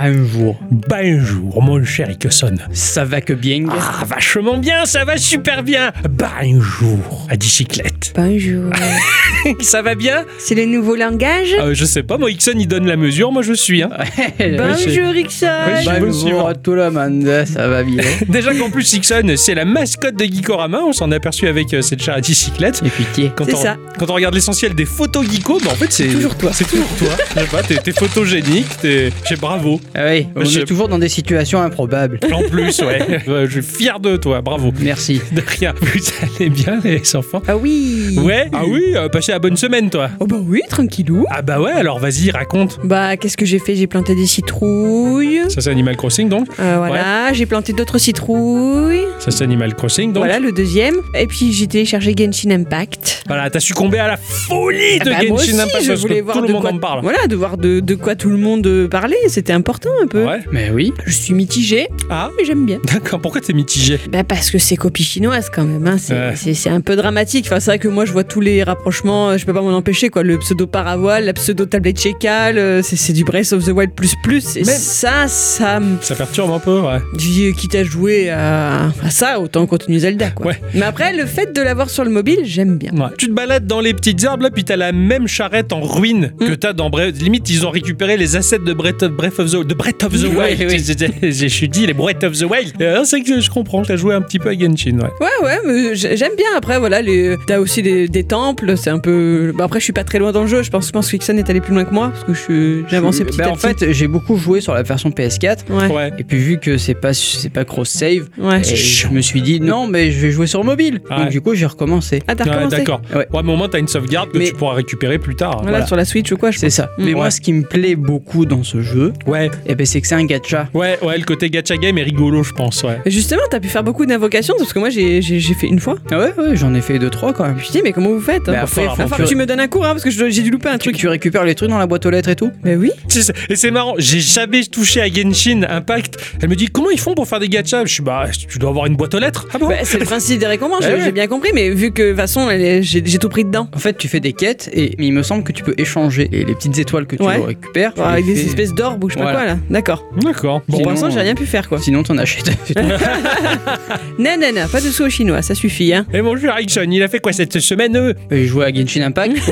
Bonjour. Bonjour, mon cher Ickeson. Ça va que bien Ah, vachement bien, ça va super bien. Bonjour, à bicyclette. Bonjour. ça va bien? C'est le nouveau langage? Euh, Je sais pas, moi, Ixon, il donne la mesure, moi, je suis. Hein. Bonjour Ixon Oui, je- Bonjour à tout le monde, ça va bien. Déjà qu'en plus, Ixon, c'est la mascotte de Geekorama, on s'en est aperçu avec euh, cette chère à bicyclette. Et puis tiens. Quand C'est on, ça. quand on regarde l'essentiel des photos geeko, bah en fait c'est toujours toi. C'est toujours toi. Je sais pas, t'es, t'es photogénique, t'es, j'ai bravo. Ah oui, on est toujours dans des situations improbables. En plus, ouais. Ouais, je suis fier de toi, bravo. Merci. De rien. Vous allez bien les enfants Ah oui Ouais. Ah oui, euh, passez la bonne semaine toi. Oh bah oui, tranquillou. Ah bah ouais, alors vas-y, raconte. Bah qu'est-ce que j'ai fait? J'ai planté des citrouilles. Ça c'est Animal Crossing donc. Euh, voilà, j'ai planté d'autres citrouilles. Ça c'est Animal Crossing donc. Voilà le deuxième. Et puis j'ai téléchargé Genshin Impact. Voilà, t'as succombé à la folie de Ah bah, moi Genshin aussi, Impact je parce voulais que voir tout le de monde quoi... en parle. Voilà, de voir de, de quoi tout le monde euh, parlait. C'était important un peu. Ouais. Mais oui. Je suis mitigée, Ah, mais j'aime bien. d'accord. Pourquoi t'es mitigé Bah parce que c'est copie chinoise quand même, hein. c'est, Ouais. c'est- c'est un peu dramatique. Enfin, c'est vrai que moi je vois tous les rapprochements, euh, je peux pas m'en empêcher quoi. Le pseudo paravoile, la pseudo tablette chécale, euh, c'est, c'est du Breath of the Wild plus plus. Et Mais- ça, ça me Ça perturbe un peu, ouais. dit, quitte à jouer à, à ça, autant continuer Zelda quoi. Ouais. Mais après, le fait de l'avoir sur le mobile, j'aime bien. Ouais. Tu te balades dans les petites herbes là, puis t'as la même charrette en ruine que Mm. t'as dans Breath. Limite, ils ont récupéré les assets de Breath of, Breath of the, de Breath of the Oui, Wild. oui. Je suis dit les Breath of the Wild. Euh, c'est que je comprends. T'as joué un petit peu à Genshin, ouais. Ouais, ouais, mais j'aime bien. Après, voilà, les... t'as aussi des, des temples, c'est un peu. Bah, après, je suis pas très loin dans le jeu. Je pense, je pense que Ixon est allé plus loin que moi parce que je suis- j'ai avancé petit Bah, à en petit. fait, j'ai beaucoup joué sur la version PS4. ouais. Ouais. Et puis vu que c'est pas c'est pas cross save, Ouais. Je me suis dit non mais je vais jouer sur mobile. Ouais. Donc du coup j'ai recommencé. Ah, t'as d'accord. Ouais. Ouais, mais au moins t'as une sauvegarde que Mais- tu pourras récupérer plus tard. Voilà, Voilà. sur la Switch ou quoi, je C'est ça. Mm. Mais Ouais. moi ce qui me plaît beaucoup dans ce jeu, Ouais, eh ben, c'est que c'est un gacha. ouais, ouais. Le côté gacha game est rigolo, je pense. Ouais. Et justement, t'as pu faire beaucoup d'invocations parce que moi j'ai j'ai- j'ai fait une fois. Ah ouais ouais j'en ai fait deux trois quand même. Je me suis dit, mais comment vous faites hein après, faut va falloir que- que tu me donnes un cours hein, parce que je- j'ai dû louper un Tu, truc. tu récupères les trucs dans la boîte aux lettres et tout Mais oui. C'est ça. Et c'est marrant, j'ai jamais touché à Genshin Impact. Elle me dit comment ils font pour faire des gachas? Je suis bah tu dois avoir une boîte aux lettres. Ah bon? Bah, c'est le principe des récompenses, Ouais, j'ai ouais. j'ai bien compris, mais vu que de toute façon, elle est- j'ai j'ai tout pris dedans. En fait tu fais des quêtes et il me semble que tu peux échanger et les petites étoiles que tu Ouais. récupères. tu Avec les des fais- espèces d'orbes ou je sais pas Voilà. quoi D'accord. D'accord. Bon, pour l'instant, Sinon, j'ai rien pu faire quoi. Sinon t'en achètes. Non, non, non, pas de sous aux chinois, ça suffit hein. Et bonjour Ericsson, il a fait quoi cette semaine euh? J'ai joué à Genshin Impact.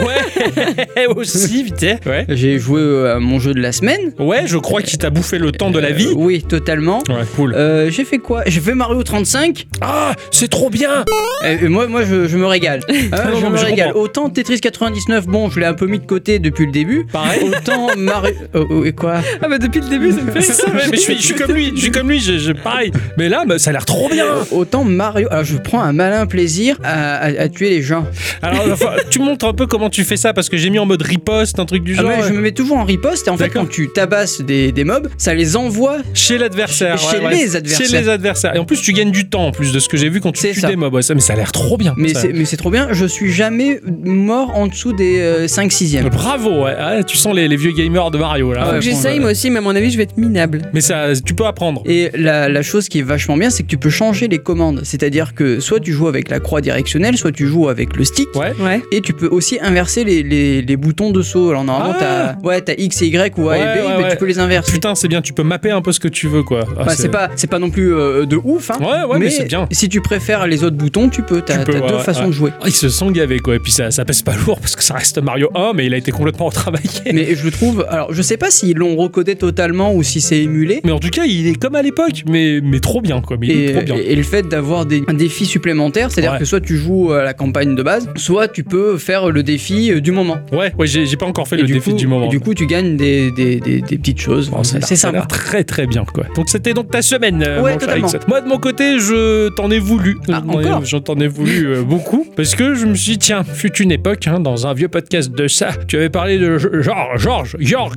Ouais, aussi, putain. Ouais. J'ai joué euh, à mon jeu de la semaine. Ouais, je crois qu'il t'a bouffé le temps de la vie. Euh, oui, totalement. Ouais, cool. Euh, j'ai fait quoi? J'ai fait Mario 35. Ah, c'est trop bien Euh, moi, moi je, je me régale. Ah, Non, je non, me je régale. comprends. Autant Tetris 99, bon, je l'ai un peu mis de côté depuis le début. Pareil. Autant Mario. Oh, oh, et quoi? Ah bah depuis le début, ça me fait C'est ça, mais je suis, je suis comme lui, je suis comme lui, je, je- pareil. Mais là, bah, ça a l'air trop bien. Autant Mario. Alors, je prends un malin plaisir à, à- à tuer les gens. Alors, enfin, tu montres un peu comment tu fais ça parce que j'ai mis en mode riposte, un truc du Ah, genre. mais je me mets toujours en riposte et en fait, quand tu tabasses des, des mobs, ça les envoie. Chez l'adversaire. Chez ouais, ouais. les adversaires. Chez les adversaires. Et en plus, tu gagnes du temps en plus de ce que j'ai vu quand tu tues ça. des mobs. Ouais, ça, mais ça a l'air trop bien. Mais c'est mais c'est trop bien. Je suis jamais mort en dessous des 5-6e. Bravo, ouais. Ouais, tu sens les, les vieux gamers de Mario là. Ah j'essaye moi aussi, mais à mon avis, je vais être minable. Mais ça, tu peux apprendre. Et la, la chose qui est vachement bien, c'est que tu peux changer les commandes. C'est-à-dire que soit tu joues avec la croix directionnelle, soit tu joues avec le stick. Ouais. Ouais. Et tu peux aussi inverser les, les, les boutons de saut. Alors normalement, Ah. t'as ouais, t'as X et Y ou A Ouais, et B, ouais, mais ouais. tu peux les inverser. Putain, c'est bien, tu peux mapper un peu ce que tu veux quoi. Ah, Bah, c'est pas, c'est pas non plus euh, de ouf, hein. Ouais, ouais, mais, c'est bien. si tu préfères les autres boutons, tu peux. T'as deux ouais, façons ouais. de jouer. Ah, ils se sont gavés quoi. Et puis ça, ça pèse pas lourd parce que ça reste Mario 1, mais il a été complètement retravaillé. Mais je le trouve. Alors, je sais pas s'ils l'ont recodé totalement ou si c'est émulé. Mais en tout cas, il est comme à l'époque, mais, mais trop bien quoi. Mais il est Et, trop bien. et- et le fait d'avoir des un défi supplémentaire, c'est-à-dire Ouais. que soit tu joues à la campagne de base, soit tu peux faire le défi euh, du moment. Ouais, ouais, j'ai pas encore fait Et le du défi coup- du moment. et du coup, tu gagnes des, des, des- des petites choses. Bon, l'air- c'est ça très très bien quoi. Donc c'était donc ta semaine. euh, Ouais, mon totalement. Moi de mon côté, je t'en ai voulu. Ah, Je t'en ai voulu euh, beaucoup parce que je me suis dit tiens, fut une époque hein, dans un vieux podcast de ça, tu avais parlé de Georges, Georges, Jorg,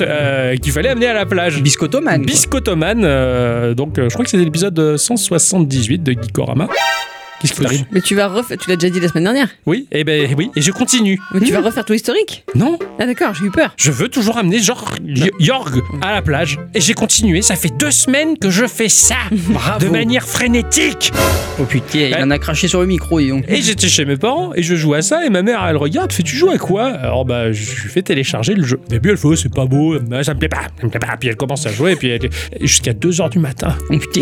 Euh, qu'il fallait amener à la plage. Biscottoman. quoi. Biscottoman, euh, donc euh, je crois que c'était l'épisode 178 de Geekorama. Qu'est-ce qui Mais tu vas refaire. Tu l'as déjà dit la semaine dernière. Oui, eh ben oui, et je continue. Mais tu vas refaire tout l'historique Non, Ah d'accord, j'ai eu peur. je veux toujours amener genre Y- à la plage. Et j'ai continué, ça fait deux semaines que je fais ça. Bravo. De manière frénétique. Oh putain, il Ouais. en a craché sur le micro, donc. Et j'étais chez mes parents et je joue à ça et ma mère elle regarde, fait tu joues à quoi? Alors bah je lui fais télécharger le jeu. Au début elle fait oh, c'est pas beau, ça me plaît pas, ça me plaît pas. Puis elle commence à jouer et puis elle, jusqu'à 2h du matin. Oh putain.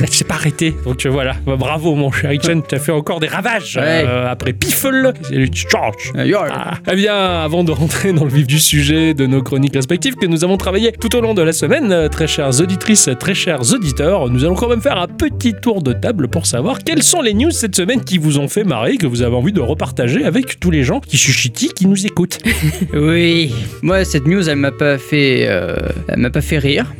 Elle s'est pas arrêtée. Donc euh, voilà, Bah, bravo mon cher tu as fait encore des ravages. Ouais. Euh, après Piffle, c'est le George. Euh, Ah, eh bien, avant de rentrer dans le vif du sujet de nos chroniques respectives que nous avons travaillé tout au long de la semaine, euh, très chères auditrices, très chers auditeurs, nous allons quand même faire un petit tour de table pour savoir quelles sont les news cette semaine qui vous ont fait marrer, que vous avez envie de repartager avec tous les gens qui chuchitent, qui nous écoutent. Oui. Moi, cette news, elle m'a pas fait, euh, elle m'a pas fait rire.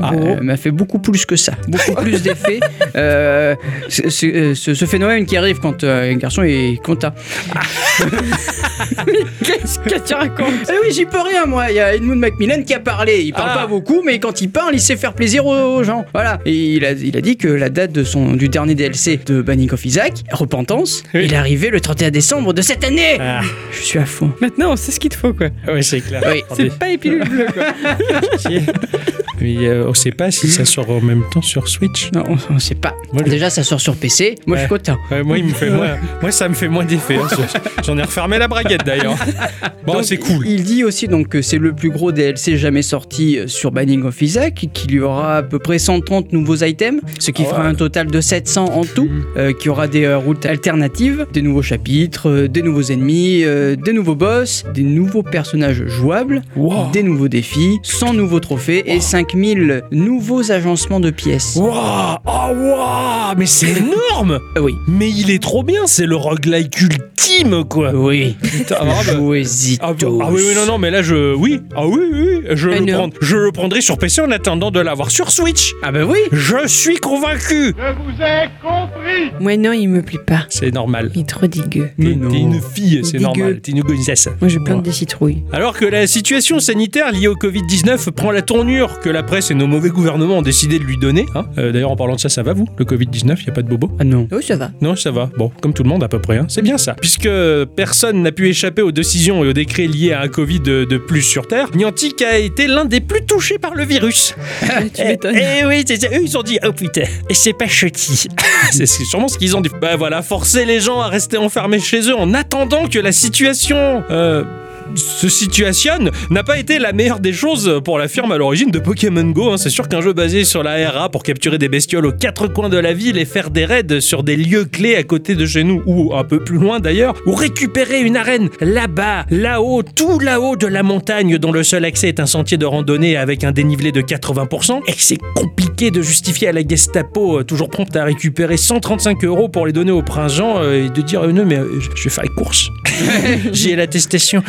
Ah. Euh, elle m'a fait beaucoup plus que ça, beaucoup plus d'effets. Euh, ce, ce phénomène qui arrive quand euh, un garçon est content. Qu'est-ce que tu racontes? Eh oui, j'y peux rien, moi. Il y a Edmund Macmillan qui a parlé. Il parle Ah. pas beaucoup, mais quand il parle, il sait faire plaisir aux, aux gens. Voilà. Et il a, il a dit que la date de son, du dernier DLC de Banning of Isaac, Repentance, Oui. il est arrivé le 31 décembre de cette année. Ah, Je suis à fond. Maintenant, on sait ce qu'il te faut quoi. ouais, c'est clair. Oui. C'est pas les pilules bleues quoi. Mais euh, on sait pas si ça sort en même temps sur Switch. Non, on, on sait pas. Moi, Déjà, ça sort sur PC. Moi, je suis Ouais. Ouais, moi, il me fait moins, moi, ça me fait moins d'effet. hein. J'en ai refermé la braguette d'ailleurs. Bon, c'est cool. Il dit aussi donc que c'est le plus gros DLC jamais sorti euh, sur Banning of Isaac, qu'il y aura à peu près 130 nouveaux items, ce qui Ah fera ouais. un total de 700 en tout, Mhm. euh, qu'il y aura des euh, routes alternatives, des nouveaux chapitres, euh, des nouveaux ennemis, des nouveaux boss, des nouveaux personnages jouables, Wow. des nouveaux défis, 100 nouveaux trophées et 5000 nouveaux agencements de pièces. Waouh Oh waouh Mais c'est énorme oui. Mais il est trop bien, c'est le roguelike ultime quoi Oui. Putain, ah, bah- Jouez-y ah, bah- tous. ah oui, oui, non, non, mais là je. Oui, ah oui, oui, je, Ah le, je le prendrai sur PC en attendant de l'avoir sur Switch. Ah bah oui Je suis convaincu Je vous ai compris Moi non, il me plaît pas. C'est normal. Il est trop dégueu. T'es Mais non. t'es une fille, c'est normal. T'es une gonzesse. Moi j'ai plein Ouais. de des citrouilles. Alors que la situation sanitaire liée au Covid-19 prend la tournure que la presse et nos mauvais gouvernements ont décidé de lui donner. hein. Euh, D'ailleurs, en parlant de ça, ça va vous Le Covid-19, il a pas de bobo? Ah non. Oui, ça va. Non, ça va. Bon, comme tout le monde à peu près. hein. C'est bien ça. Puisque personne n'a pu échapper aux décisions et aux décrets liés à un Covid de, de plus sur Terre, Niantic a été l'un des plus touchés par le virus. tu m'étonnes. Et oui, c'est ça. Eux, ils ont dit, oh putain, et c'est pas c'est c'est sûrement ce qu'ils ont dit. Bah voilà, forcer les gens à rester enfermés chez eux en attendant que la situation... Euh, se situationne n'a pas été la meilleure des choses pour la firme à l'origine de Pokémon Go. hein. C'est sûr qu'un jeu basé sur la RA pour capturer des bestioles aux quatre coins de la ville et faire des raids sur des lieux clés à côté de chez nous ou un peu plus loin d'ailleurs, ou récupérer une arène là-bas, là-haut, tout là-haut de la montagne dont le seul accès est un sentier de randonnée avec un dénivelé de 80% et que c'est compliqué de justifier à la Gestapo, euh, toujours prompte à récupérer 135 euros pour les donner au prince Jean euh, et de dire euh, non mais euh, je vais faire les courses. J'ai l'attestation.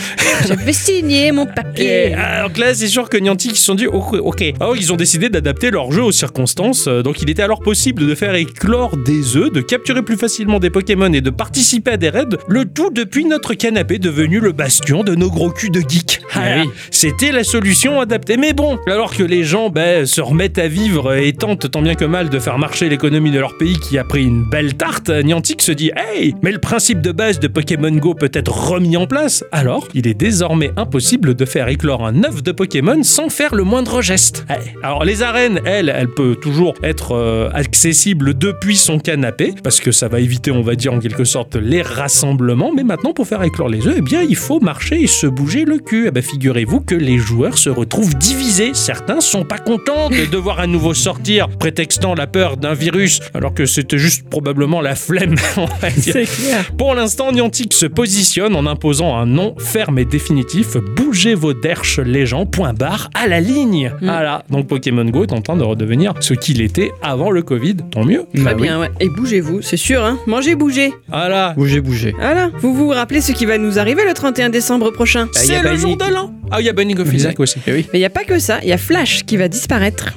J'avais signé mon Et papier. alors que là, c'est sûr que Niantic ils se sont dit ok, ok. Alors ils ont décidé d'adapter leur jeu aux circonstances. Euh, Donc il était alors possible de faire éclore des œufs, de capturer plus facilement des Pokémon et de participer à des raids. Le tout depuis notre canapé devenu le bastion de nos gros culs de geeks. Voilà. oui. C'était la solution adaptée. Mais bon, alors que les gens ben, se remettent à vivre et tentent tant bien que mal de faire marcher l'économie de leur pays qui a pris une belle tarte, Niantic se dit Hey, mais le principe de base de Pokémon Go peut être remis en place. Alors, il est désormais impossible de faire éclore un œuf de Pokémon sans faire le moindre geste. Ouais. Alors, les arènes, elles, elles peuvent toujours être euh, accessibles depuis son canapé parce que ça va éviter, on va dire en quelque sorte, les rassemblements. Mais maintenant, pour faire éclore les œufs, eh bien, il faut marcher et se bouger le cul. Eh ben, figurez-vous que les joueurs se retrouvent divisés. Certains sont pas contents de devoir à nouveau sortir, prétextant la peur d'un virus, alors que c'était juste probablement la flemme. C'est clair. Pour l'instant, Niantic se positionne en imposant un nom ferme et définitif. Bougez vos derches, les gens, point barre, à la ligne. Voilà. Donc Pokémon Go est en train de redevenir ce qu'il était avant le Covid. Tant mieux. Très Bah oui. bien, ouais. Et bougez-vous, c'est sûr, hein. Mangez, bougez. Voilà. Bougez, bougez. Voilà. Vous vous rappelez ce qui va nous arriver le 31 décembre prochain Bah, C'est le jour de l'an. Ah, il y a Banning of Isaac aussi. Eh oui. Mais il n'y a pas que ça, il y a Flash qui va disparaître.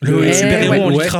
Le super-héros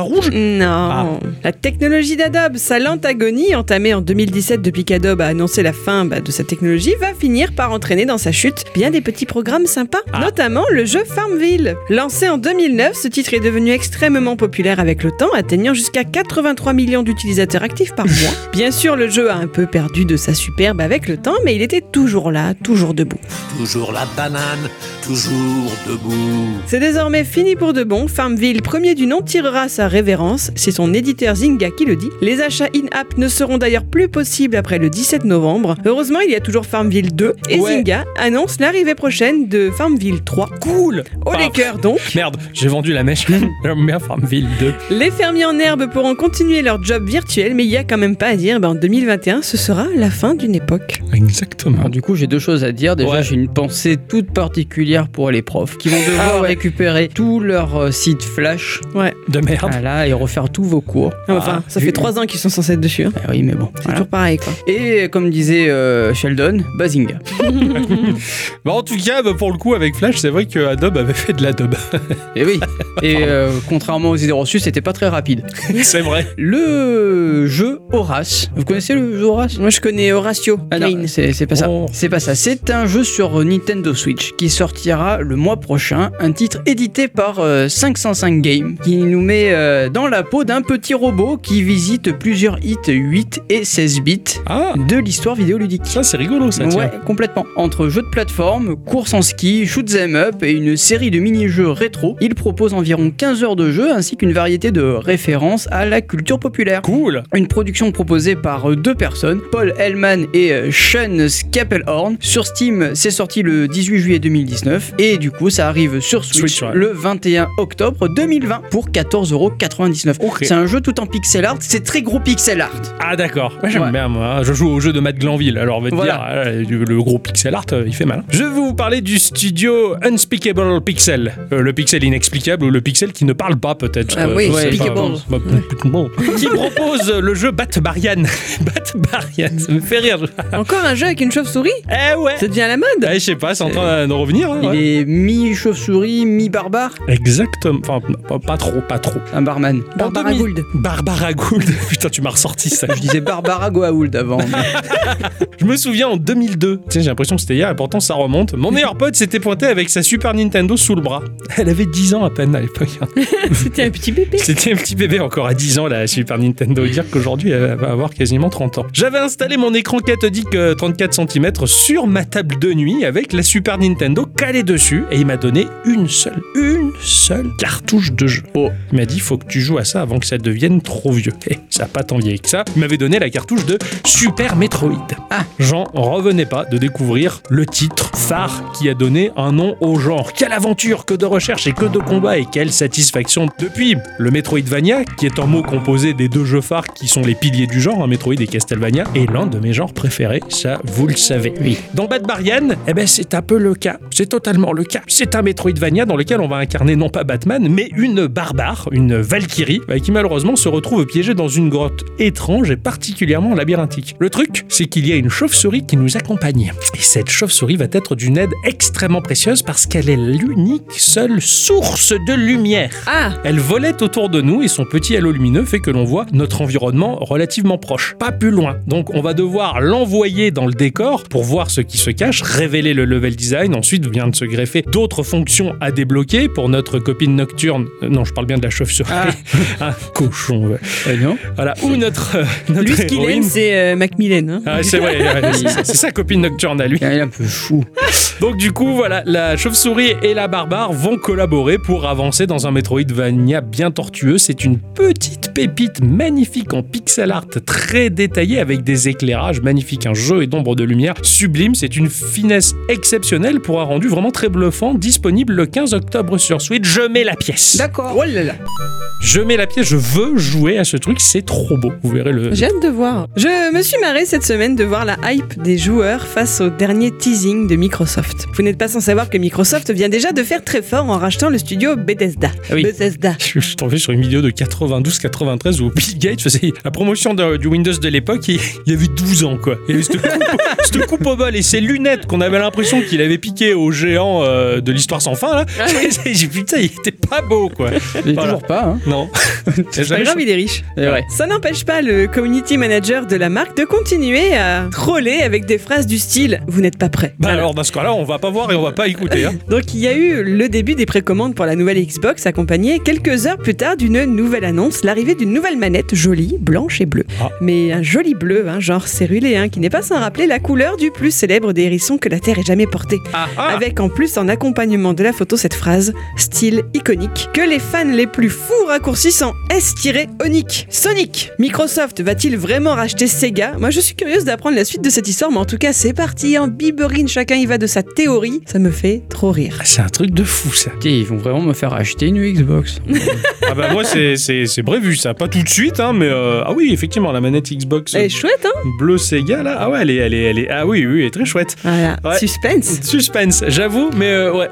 ouais, en ouais. lycra rouge. Non. La technologie d'Adobe, sa lente agonie, entamée en 2017 depuis qu'Adobe a annoncé la fin bah, de sa technologie, va finir par entraîner dans sa chute bien des petits programmes sympas, Ah. notamment le jeu Farmville. Lancé en 2009, ce titre est devenu extrêmement populaire avec le temps, atteignant jusqu'à 83 millions d'utilisateurs actifs par mois. Bien sûr, le jeu a un peu perdu de sa superbe avec le temps, mais il était toujours là, toujours debout. Toujours la banane, toujours debout. C'est désormais fini pour de bon. Farmville, premier du nom, tirera sa révérence. C'est son éditeur Zynga qui le dit. Les achats in-app ne seront d'ailleurs plus possibles après le 17 novembre. Heureusement, il y a toujours Farmville 2 et Ouais. Zynga annonce l'arrivée prochaine de Farmville 3. Cool Au Bah, les cœurs donc. Merde, j'ai vendu la mèche. Bien Farmville 2. Les fermiers en herbe pourront continuer leur job virtuel, mais il y a quand même pas à dire, ben, en 2021, ce sera la fin d'une époque. Exactement. Alors, du coup, j'ai deux choses à dire. Déjà, Ouais. j'ai une pensée toute particulière pour les profs qui vont devoir Ah ouais. récupérer tout leur euh, site flash Ouais. De merde. Voilà, et refaire tous vos cours. Enfin, ça fait trois ans qu'ils sont censés être dessus. hein. Ah oui, mais bon. C'est voilà. toujours pareil, quoi. Et comme disait euh, Sheldon, Bazinga. Bah, en tout cas, bah, pour le coup, avec Flash, c'est vrai que Adobe avait fait de l'Adobe. Et oui. Et euh, contrairement aux idées reçues, c'était pas très rapide. c'est vrai. Le jeu Horace. Vous connaissez le jeu Horace? Moi, je connais Horatio. Ah non, c'est c'est pas ça. Oh. C'est pas ça. C'est un jeu sur Nintendo Switch qui sortira le mois prochain. Un titre édité par euh, 505 Games qui nous met euh, dans la peau d'un petit robot qui visite plusieurs hits 8 et 16 bits Ah, de l'histoire vidéoludique. ça, c'est rigolo, ça, tiens. Ouais, complètement. Entre jeux de plateforme, course en ski, shoot 'em up et une série de mini-jeux rétro, il propose environ 15 heures de jeu ainsi qu'une variété de références à la culture populaire. Cool. Une production proposée par deux personnes, Paul Hellman et euh, Sean Scapelhorn. Sur Steam, c'est sorti le 18 juillet 2019 et du coup, ça arrive sur Switch, Switch, ouais. le 21 octobre 2020 pour 14,99€. Ok. C'est un jeu tout en pixel art, c'est très gros pixel art. Ah, d'accord. Ouais, J'aime Ouais. bien, moi. Je joue au jeu de Matt Glanville, alors on va te Voilà. dire, ah, le gros pixel art, euh, il fait mal. Je vais vous parler du studio Unspeakable Pixel. Euh, le pixel inexplicable ou le pixel qui ne parle pas, peut-être. Ah Euh, oui, pas. Bah, bon. qui propose le jeu Bat-Barian. Bat-Barian, ça me fait rire. Encore un jeu avec une chauve-souris? Eh ouais Ça devient à la mode Eh, Je sais pas, c'est en train de revenir. hein, Il ouais. est mi-chauve-souris, mi-barbare. Exactement. Enfin, pas, pas trop, pas trop. Un barman. Barbara Gould. Barbara Gould. Putain, tu m'as ressorti ça. Je disais Barbara Goa'uld avant. mais- Je me souviens en 2002, tu sais, j'ai l'impression que c'était hier, et pourtant ça remonte. Mon meilleur pote s'était pointé avec sa Super Nintendo sous le bras. Elle avait 10 ans à peine à l'époque. hein. C'était un petit bébé. C'était un petit bébé encore à 10 ans la Super Nintendo. Dire qu'aujourd'hui elle va avoir quasiment 30 ans. J'avais installé mon écran cathodique euh, 34 cm sur ma table de nuit avec la Super Nintendo calée dessus et il m'a donné une seule, une seule cartouche de jeu. Oh. Il m'a dit faut que tu joues à ça avant que ça devienne trop vieux. Et ça a pas tant vieilli que ça. Il m'avait donné la cartouche de Super Metroid. Ah. J'en revenais pas de découvrir le titre phare qui a donné un nom au genre. Quelle aventure, que de recherche et que de combat et quelle satisfaction. Depuis le Metroidvania, qui est un mot composé des deux jeux phares qui sont les piliers du genre, hein, Metroid et Castlevania, est l'un de mes genres préférés, ça vous le savez. Oui. Dans Bad Barian, eh ben c'est un peu le cas. C'est totalement le cas. C'est un Metroidvania dans lequel on va incarner non pas Batman, mais une barbare, une Valkyrie, euh, qui malheureusement se retrouve piégée dans une grotte étrange et particulièrement labyrinthique. Le truc, c'est qu'il y a une chauve-souris qui nous accompagne. Et cette chauve-souris va être d'une aide extrêmement précieuse parce qu'elle est l'unique seule source de lumière. Ah Elle volette autour de nous et son petit halo lumineux fait que l'on voit notre environnement relativement proche, pas plus loin. Donc on va devoir l'envoyer dans le décor pour voir ce qui se cache, révéler le level design, ensuite vient de se greffer d'autres fonctions à débloquer pour notre copine nocturne. Euh, non, je parle bien de la chauve-souris. Un cochon. ouais. Eh non Voilà, ou notre, euh, notre Lui, ce qu'il aime, c'est euh, Macmillan. hein. Ah, c'est ouais, sa copine nocturne à lui. Il est un peu fou. Donc du coup, voilà, la chauve-souris et la barbare vont collaborer pour avancer dans un Metroidvania bien tortueux. C'est une petite pépite magnifique en pixel art très détaillé avec des éclairages magnifiques, un jeu et d'ombre de lumière sublime. C'est une finesse exceptionnelle pour un rendu vraiment très bluffant, disponible le 15 octobre sur Switch. Je mets la pièce. D'accord. Oh là là Je mets la pièce, je veux jouer à ce truc, c'est trop beau. Vous verrez le... J'ai hâte de voir. Je me suis marré cette semaine de voir la hype des joueurs face au dernier teasing de Microsoft. Vous n'êtes pas sans savoir que Microsoft vient déjà de faire très fort en rachetant le studio Bethesda. Ah oui. Bethesda. Je suis tombé sur une vidéo de 92-93 où Bill Gates faisait la promotion de- du Windows de l'époque et il avait 12 ans quoi. Et cette coupe, cette coupe au bol et ses lunettes qu'on avait l'impression qu'il avait piqué au géant euh, de l'histoire sans fin là. Ah J'ai vu putain, il était pas beau, quoi. Voilà. toujours pas, hein. Non. C'est pas grave, il est riche. C'est vrai. Ça n'empêche pas le community manager de la marque de continuer à troller avec des phrases du style Vous n'êtes pas prêt. Bah alors, dans ce cas-là, on va pas voir et on va pas écouter. Hein. Donc il y a eu le début des précommandes pour la nouvelle Xbox accompagné quelques heures plus tard d'une nouvelle annonce, l'arrivée d'une nouvelle manette jolie, blanche et bleue. Ah. Mais un joli bleu, hein, genre cérulé, hein, qui n'est pas sans rappeler la couleur du plus célèbre des hérissons que la Terre ait jamais porté. Ah, Avec en plus en accompagnement de la photo cette phrase, style iconique, que les fans les plus fous raccourcissent en S-Onic. Sonic Microsoft va-t-il vraiment racheter Sega? Moi je suis curieuse d'apprendre la suite de cette histoire, mais en tout cas c'est parti en biberine, chacun y va de sa théorie, ça me fait trop rire. Ah, c'est un truc de fou, ça. Ils vont vraiment me faire acheter une Xbox. Ah bah moi, c'est- c'est c'est prévu, ça. Pas tout de suite, hein, mais... euh, Ah oui, effectivement, la manette Xbox Elle est chouette, hein? bleu Sega, là. Ah ouais, elle est... Elle est, elle est... Ah oui, oui, elle est très chouette. Voilà, Ouais. suspense. Suspense, j'avoue, mais euh, ouais,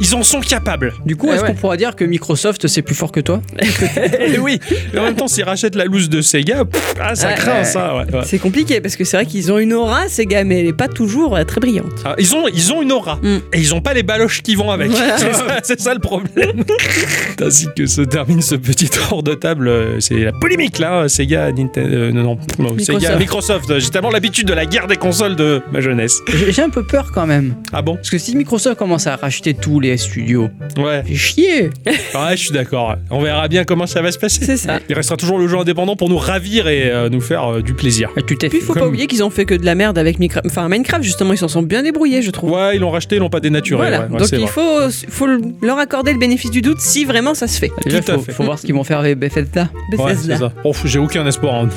ils en sont capables. Du coup, est-ce ouais. qu'on pourra dire que Microsoft c'est plus fort que toi oui, mais en même temps, s'ils rachètent la loose de Sega, pff, ah, ça craint ça, ouais. ouais. C'est compliqué parce que c'est vrai qu'ils ont une aura, gars, mais elle est pas toujours euh, très brillante. Ah, ils, ont, ils ont une aura, Mm. et ils ont pas les baloches qui vont avec. Voilà. C'est ça, c'est ça le problème. Ainsi que se termine ce petit tour de table, euh, c'est la polémique là, Sega, Nintendo, euh, non, non, non, Sega, Microsoft. Microsoft. J'ai tellement l'habitude de la guerre des consoles de ma jeunesse. J'ai j'ai un peu peur quand même. Ah bon? Parce que si Microsoft commence à racheter tous les studios, Ouais, fait chier. ouais, je suis d'accord. On verra bien comment ça va se passer. C'est ça. Il restera toujours le jeu indépendant pour nous ravir et euh, nous faire euh, du plaisir. Ah, Tu t'es Puis fait. faut pas Comme- oublier qu'ils ont fait que de la merde avec Minecraft. Enfin, Minecraft, justement, ils s'en sont bien débrouillés, je trouve. Ouais, ils l'ont racheté, ils l'ont pas dénaturé. Voilà, ouais, ouais, donc c'est il vrai. faut, faut leur accorder le bénéfice du doute si vraiment ça se fait. Déjà, Tout à faut, fait. faut voir ce qu'ils vont faire avec Bethesda. Ouais, c'est ça. Oh, j'ai aucun espoir. en-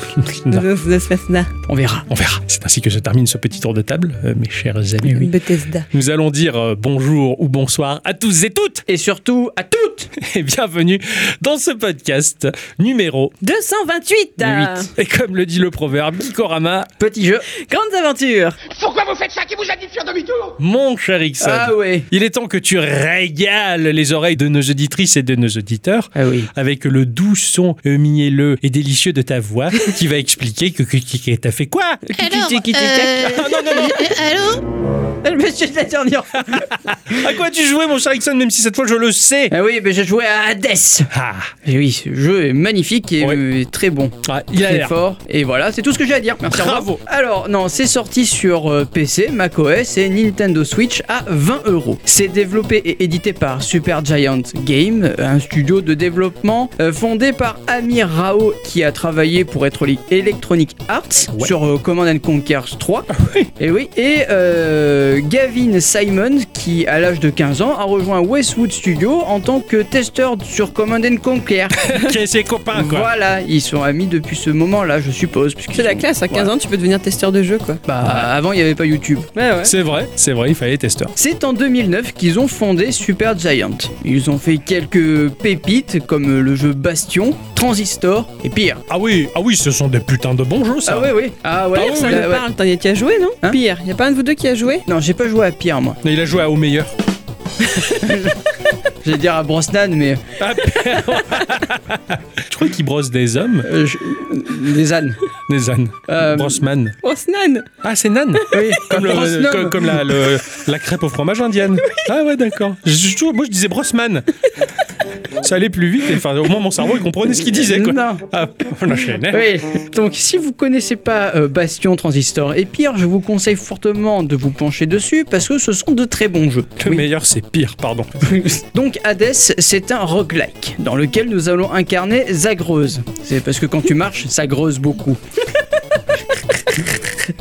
Bethesda. On verra. On verra. C'est ainsi que se termine ce petit tour de table, euh, mes chers amis. Bethesda. Nous allons dire euh, bonjour ou bonsoir à tous et toutes Et surtout, à toutes et bienvenue dans ce podcast numéro 228 euh, Et comme le dit le proverbe, Kikorama, Petit jeu. Grandes aventures Pourquoi vous faites ça? Qui vous a dit de faire demi-tour? Mon cher Ixon, Ah ouais. il est temps que tu régales les oreilles de nos auditrices et de nos auditeurs Ah oui. avec le doux son mielleux et délicieux de ta voix qui va expliquer que, que, que- que t'as fait quoi? Alors, euh, Ah non, non, non. allô? Je me suis la dernière fois. À quoi tu jouais mon cher Ixon même si cette fois je le sais Ah oui, mais j'ai joué à Hades. Ah, Et oui, ce jeu est magnifique et Ouais. euh, très bon. ah, il a très l'air. fort. Et voilà, c'est tout ce que j'ai à dire. Merci. Bravo. Alors, non, c'est sorti sur euh, PC, macOS et Nintendo Switch à 20 euros. C'est développé et édité par Supergiant Game, un studio de développement euh, fondé par Amir Rao qui a travaillé pour Electronic Electronic Arts Ouais. sur Command and Conquer 3. oui. Et oui, et Gavin Simon qui, à l'âge de 15 ans, a rejoint Westwood Studio en tant que testeur sur Command and Conquer. Qui est ses copains quoi Voilà, ils sont amis depuis ce moment-là, je suppose. C'est la sont- classe, à 15 Voilà. ans, tu peux devenir testeur de jeu, quoi. Bah, avant, il n'y avait pas YouTube. Ouais, ouais. C'est vrai, c'est vrai, il fallait testeur. C'est en 2009 qu'ils ont fondé Supergiant. Ils ont fait quelques pépites comme le jeu Bastion, Transistor et pire. Ah oui, ah oui, ce sont des putains de bons jeux ça. Ah ouais, oui. Ah ouais, oui, Ça oui, me ouais. parle, t'en y as joué, non Hein Pire, y a pas un de vous deux qui a joué Non, j'ai pas joué à pire, moi. Il a joué à au meilleur. J'allais dire à Brosnan, mais Je crois qu'il brosse des hommes, euh, je- des ânes. des ânes. Euh, Brossman. Osnan Ah, c'est Nan Oui, Comme, le- Brosnan. comme, comme la, le- la crêpe au fromage indienne. Ah ouais, d'accord. Je- je- Moi, je disais Brossman. Ça allait plus vite. et, Enfin, au moins, mon cerveau, il comprenait ce qu'il disait, quoi. Non. Ah, on enchaînait. Oui, donc si vous connaissez pas euh, Bastion, Transistor et pire, je vous conseille fortement de vous pencher dessus parce que ce sont de très bons jeux. Le Oui. meilleur, c'est pire, pardon. Donc Hades, c'est un roguelike dans lequel nous allons incarner Zagreuse. C'est parce que quand tu marches, ça greuse beaucoup.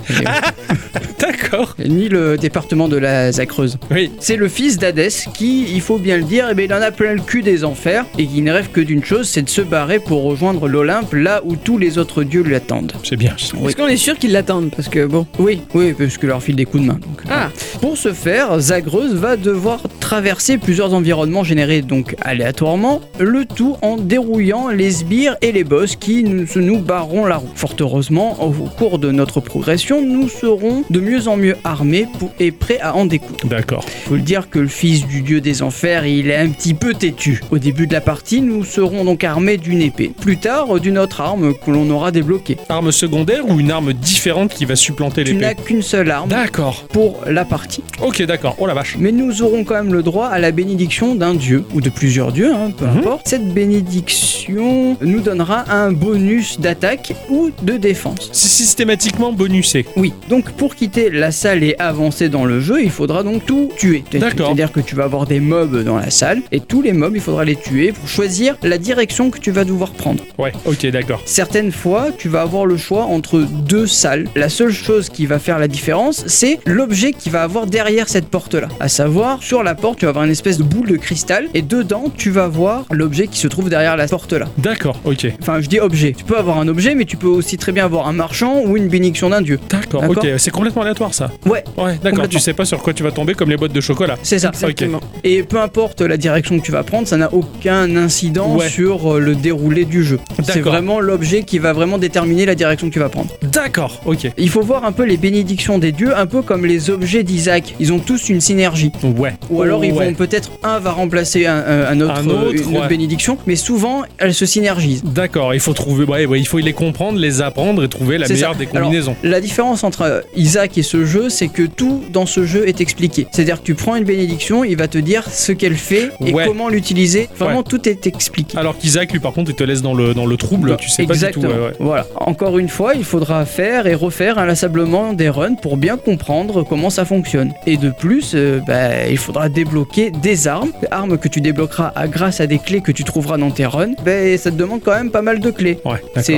D'accord. Ni le département de la Zacreuse. Oui. C'est le fils d'Hadès qui, il faut bien le dire, eh ben, il en a plein le cul des enfers et qui ne rêve que d'une chose, c'est de se barrer pour rejoindre l'Olympe là où tous les autres dieux lui attendent. C'est bien. Oui. Est-ce qu'on est sûr qu'ils l'attendent Parce que bon. Oui, oui, parce que leur file des coups de main. donc, Ah, Pour ce faire, Zagreuse va devoir traverser plusieurs environnements générés donc aléatoirement, le tout en dérouillant les sbires et les boss qui nous, se nous barreront la route. Fort heureusement, au cours de notre progression, nous serons de mieux en mieux armés pour- et prêts à en découdre. D'accord. Faut le dire que le fils du dieu des enfers, il est un petit peu têtu. Au début de la partie, nous serons donc armés d'une épée. Plus tard, d'une autre arme que l'on aura débloquée. Arme secondaire ou une arme différente qui va supplanter Tu n'as l'épée qu'une seule arme D'accord. pour la partie. Ok, d'accord. Oh la vache. Mais nous aurons quand même le droit à la bénédiction d'un dieu ou de plusieurs dieux, hein, peu Mhm. importe. Cette bénédiction nous donnera un bonus d'attaque ou de défense. C'est systématiquement bonusé. Oui, donc pour quitter la salle et avancer dans le jeu, il faudra donc tout tuer. D'accord. C'est-à-dire que tu vas avoir des mobs dans la salle et tous les mobs, il faudra les tuer pour choisir la direction que tu vas devoir prendre. Ouais, ok, d'accord. Certaines fois, tu vas avoir le choix entre deux salles. La seule chose qui va faire la différence, c'est l'objet qui va avoir derrière cette porte-là. À savoir, sur la porte, tu vas avoir une espèce de boule de cristal et dedans, tu vas voir l'objet qui se trouve derrière la porte-là. D'accord, ok. Enfin, je dis objet. Tu peux avoir un objet, mais tu peux aussi très bien avoir un marchand ou une bénédiction d'un dieu. D'accord. ok. C'est complètement aléatoire ça. Ouais, Ouais, d'accord. Tu sais pas sur quoi tu vas tomber comme les boîtes de chocolat. c'est ça. Exactement. Et peu importe la direction que tu vas prendre, ça n'a aucun incident Ouais. sur euh, le déroulé du jeu. C'est vraiment l'objet qui va vraiment déterminer la direction que tu vas prendre. D'accord, ok. Il faut voir un peu les bénédictions des dieux, un peu comme les objets d'Isaac. Ils ont tous une synergie. Ouais. Ou alors ils Ouais. vont peut-être un va remplacer un, autre, Un autre, une autre bénédiction, mais souvent elles se synergisent. D'accord, il faut trouver, ouais, il faut les comprendre, les apprendre et trouver la meilleure ça. des Alors, combinaisons. La différence entre euh, Isaac et ce jeu, c'est que tout dans ce jeu est expliqué. C'est-à-dire que tu prends une bénédiction, il va te dire ce qu'elle fait et Ouais. comment l'utiliser. Vraiment, Ouais. tout est expliqué. Alors qu'Isaac, lui, par contre, il te laisse dans le, dans le trouble, tu sais pas du tout. Exactement. Voilà. Encore une fois, il faudra faire et refaire inlassablement des runs pour bien comprendre comment ça fonctionne. Et de plus, euh, bah, il faudra débloquer des armes, armes que tu débloqueras à- grâce à des clés que tu trouveras dans tes runs. Bah, ça te demande quand même pas mal de clés.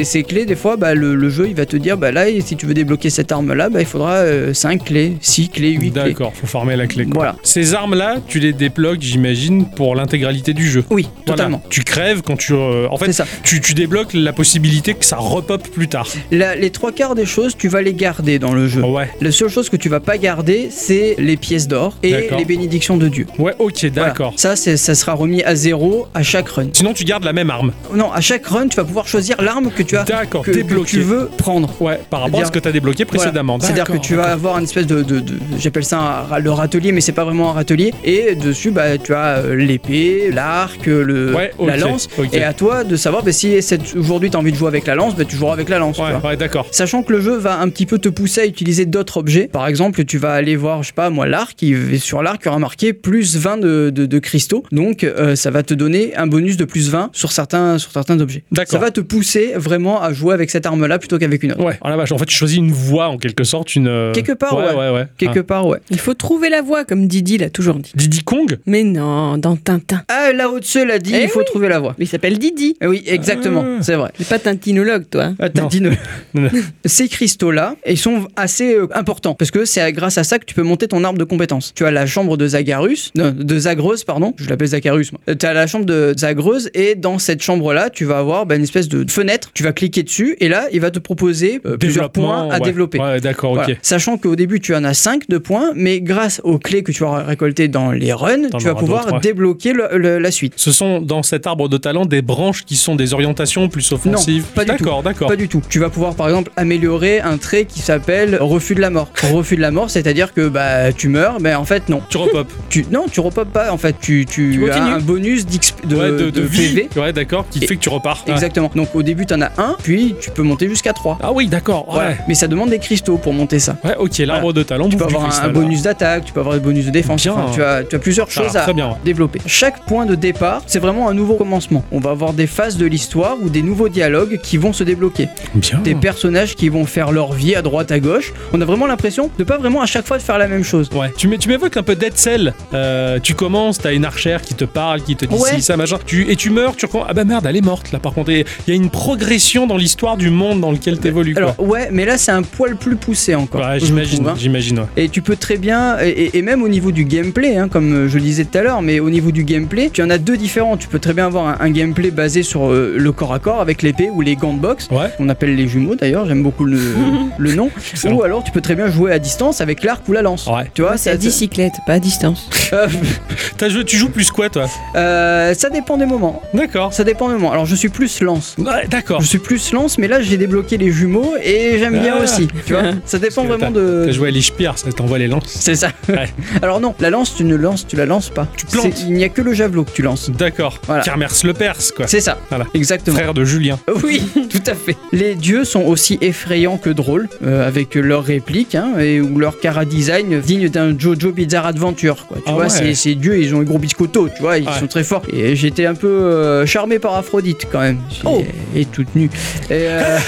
Ces, clés, des fois, bah, le, le jeu il va te dire bah là, si tu veux débloquer cette arme-là, bah, il faudra 5 clés, 6 clés, 8 clés. D'accord, faut former la clé. quoi. Voilà. Ces armes-là, tu les débloques, j'imagine, pour l'intégralité du jeu. Oui, Voilà. totalement. Tu crèves quand tu. euh, en C'est fait, ça. tu, tu débloques la possibilité que ça repop plus tard. La- les trois quarts des choses, tu vas les garder dans le jeu. Ouais, La seule chose que tu vas pas garder, c'est les pièces d'or et les bénédictions de Dieu. ouais, ok, Voilà. d'accord. Ça, ça sera remis à zéro à chaque run. Sinon, tu gardes la même arme. Non, à chaque run, tu vas pouvoir choisir l'arme que tu as, D'accord, que, tu veux prendre. Ouais, par rapport à ce que tu as débloqué précédemment. Voilà. C'est-à-dire que tu vas d'accord. Avoir une espèce de, de- de- j'appelle ça un le râtelier, mais c'est pas vraiment un râtelier. Et dessus, bah, tu as euh, l'épée, l'arc, le, Ouais, ok, la lance. Et à toi de savoir bah, si aujourd'hui tu as envie de jouer avec la lance, bah, tu joueras avec la lance. Ouais, ouais, d'accord. Sachant que le jeu va un petit peu te pousser à utiliser d'autres objets. Par exemple, tu vas aller voir, je sais pas moi, l'arc. Sur l'arc, il y aura marqué plus 20 de, de- de cristaux. Donc, euh, ça va te donner un bonus de plus 20 sur certains, sur certains objets. D'accord. Ça va te pousser vraiment à jouer avec cette arme-là plutôt qu'avec une autre. Ouais, oh la vache, en fait, tu choisis une voie en quelque sorte, une. euh, Quelque part, ouais. ouais. Ouais, ouais. Quelque Ah. part, ouais. Il faut trouver la voie, comme Didi l'a toujours dit. Diddy Kong Mais non, dans Tintin. Ah, la haute seule a dit, Eh il faut trouver la voie. Mais il s'appelle Didi. Eh Oui, exactement, Ah. c'est vrai. C'est pas tintinologue, toi. Ah, dit non. Non. Ces cristaux-là, ils sont assez euh, importants parce que c'est grâce à ça que tu peux monter ton arbre de compétences. Tu as la chambre de Zagarus, non, de Zagreuse, pardon, je l'appelle Zagarus. moi. Euh, Tu as la chambre de Zagreuse et dans cette chambre-là, tu vas avoir bah, une espèce de fenêtre. Tu vas cliquer dessus et là, il va te proposer euh, plusieurs points à ouais. développer. Ouais, d'accord, ok. Sachant qu'au début tu en as 5 de points, mais grâce aux clés que tu vas récolter dans les runs, T'en tu vas pouvoir ouais. débloquer le- le- la suite. Ce sont dans cet arbre de talent des branches qui sont des orientations plus offensives. pas du tout. D'accord, d'accord. Pas du tout. Tu vas pouvoir par exemple améliorer un trait qui s'appelle refus de la mort. refus de la mort, c'est-à-dire que bah tu meurs, mais en fait non. Tu repop. Tu non, tu repopes pas. En fait, tu, tu, Tu as un bonus d'XP de, ouais, de, de de vie. PV. Ouais, d'accord, qui Et- fait que tu repars. Ouais. Exactement. Donc au début, t'en as un, puis tu peux monter jusqu'à 3. Ah oui, d'accord. Ouais. Mais ça demande des cristaux pour monter ça. Ouais, ok, l'arbre de talent. Tu peux avoir un, bonus d'attaque, tu peux avoir des bonus de défense. Bien. Enfin, tu, as, tu as plusieurs choses à très bien, ouais. développer. Chaque point de départ, c'est vraiment un nouveau commencement. On va avoir des phases de l'histoire ou des nouveaux dialogues qui vont se débloquer. Bien. Des personnages qui vont faire leur vie à droite à gauche. On a vraiment l'impression de pas vraiment à chaque fois de faire la même chose. Ouais, tu m'é- tu m'évoques un peu Dead Cell. Euh, tu commences, t'as une archère qui te parle, qui te dit Ouais. si, ça, machin. Tu, et tu meurs, tu recommences. Ah bah merde, elle est morte là par contre. Il y a une progression dans l'histoire du monde dans lequel t'évolues. Alors ouais, mais là c'est un poil plus poussé encore. ouais, j'imagine, trouve, hein. j'imagine. ouais. Et tu peux très bien, et, même au niveau du gameplay, hein, comme euh, je le disais tout à l'heure, mais au niveau du gameplay, tu en as deux différents. Tu peux très bien avoir un, un gameplay basé sur euh, le corps à corps avec l'épée ou les gants de boxe, Ouais. qu'on appelle les jumeaux d'ailleurs, j'aime beaucoup le, le nom. Excellent. Ou alors tu peux très bien jouer à distance avec l'arc ou la lance. Ouais. Tu vois, C'est à bicyclette, pas à distance. T'as joué- tu joues plus quoi toi? Euh, ça dépend des moments. D'accord. Ça dépend des moments. Alors je suis plus lance. Ouais, d'accord. Je suis plus lance, mais là j'ai débloqué les jumeaux et j'aime bien Ah. aussi. Tu vois, ça dépend vraiment de. T'as joué à l'Ishpire, ça t'envoie les lances. C'est ça. Ouais. Alors non, la lance, tu ne lances, tu la lances pas. Tu plantes. C'est- Il n'y a que le javelot que tu lances. D'accord. Voilà. Kermers le Perse, quoi. C'est ça. Voilà. Exactement. Frère de Julien. Oui, tout à fait. Les dieux sont aussi effrayants que drôles, euh, avec leurs répliques hein, et ou leur cara design digne d'un Jojo Bizarre Adventure. Quoi. tu Ah vois, ouais. ces dieux, ils ont les gros biscottos, tu vois, ils Ouais. sont très forts. Et j'étais un peu euh, charmé par Aphrodite quand même. Oh. Et, et toute nue. Et, euh,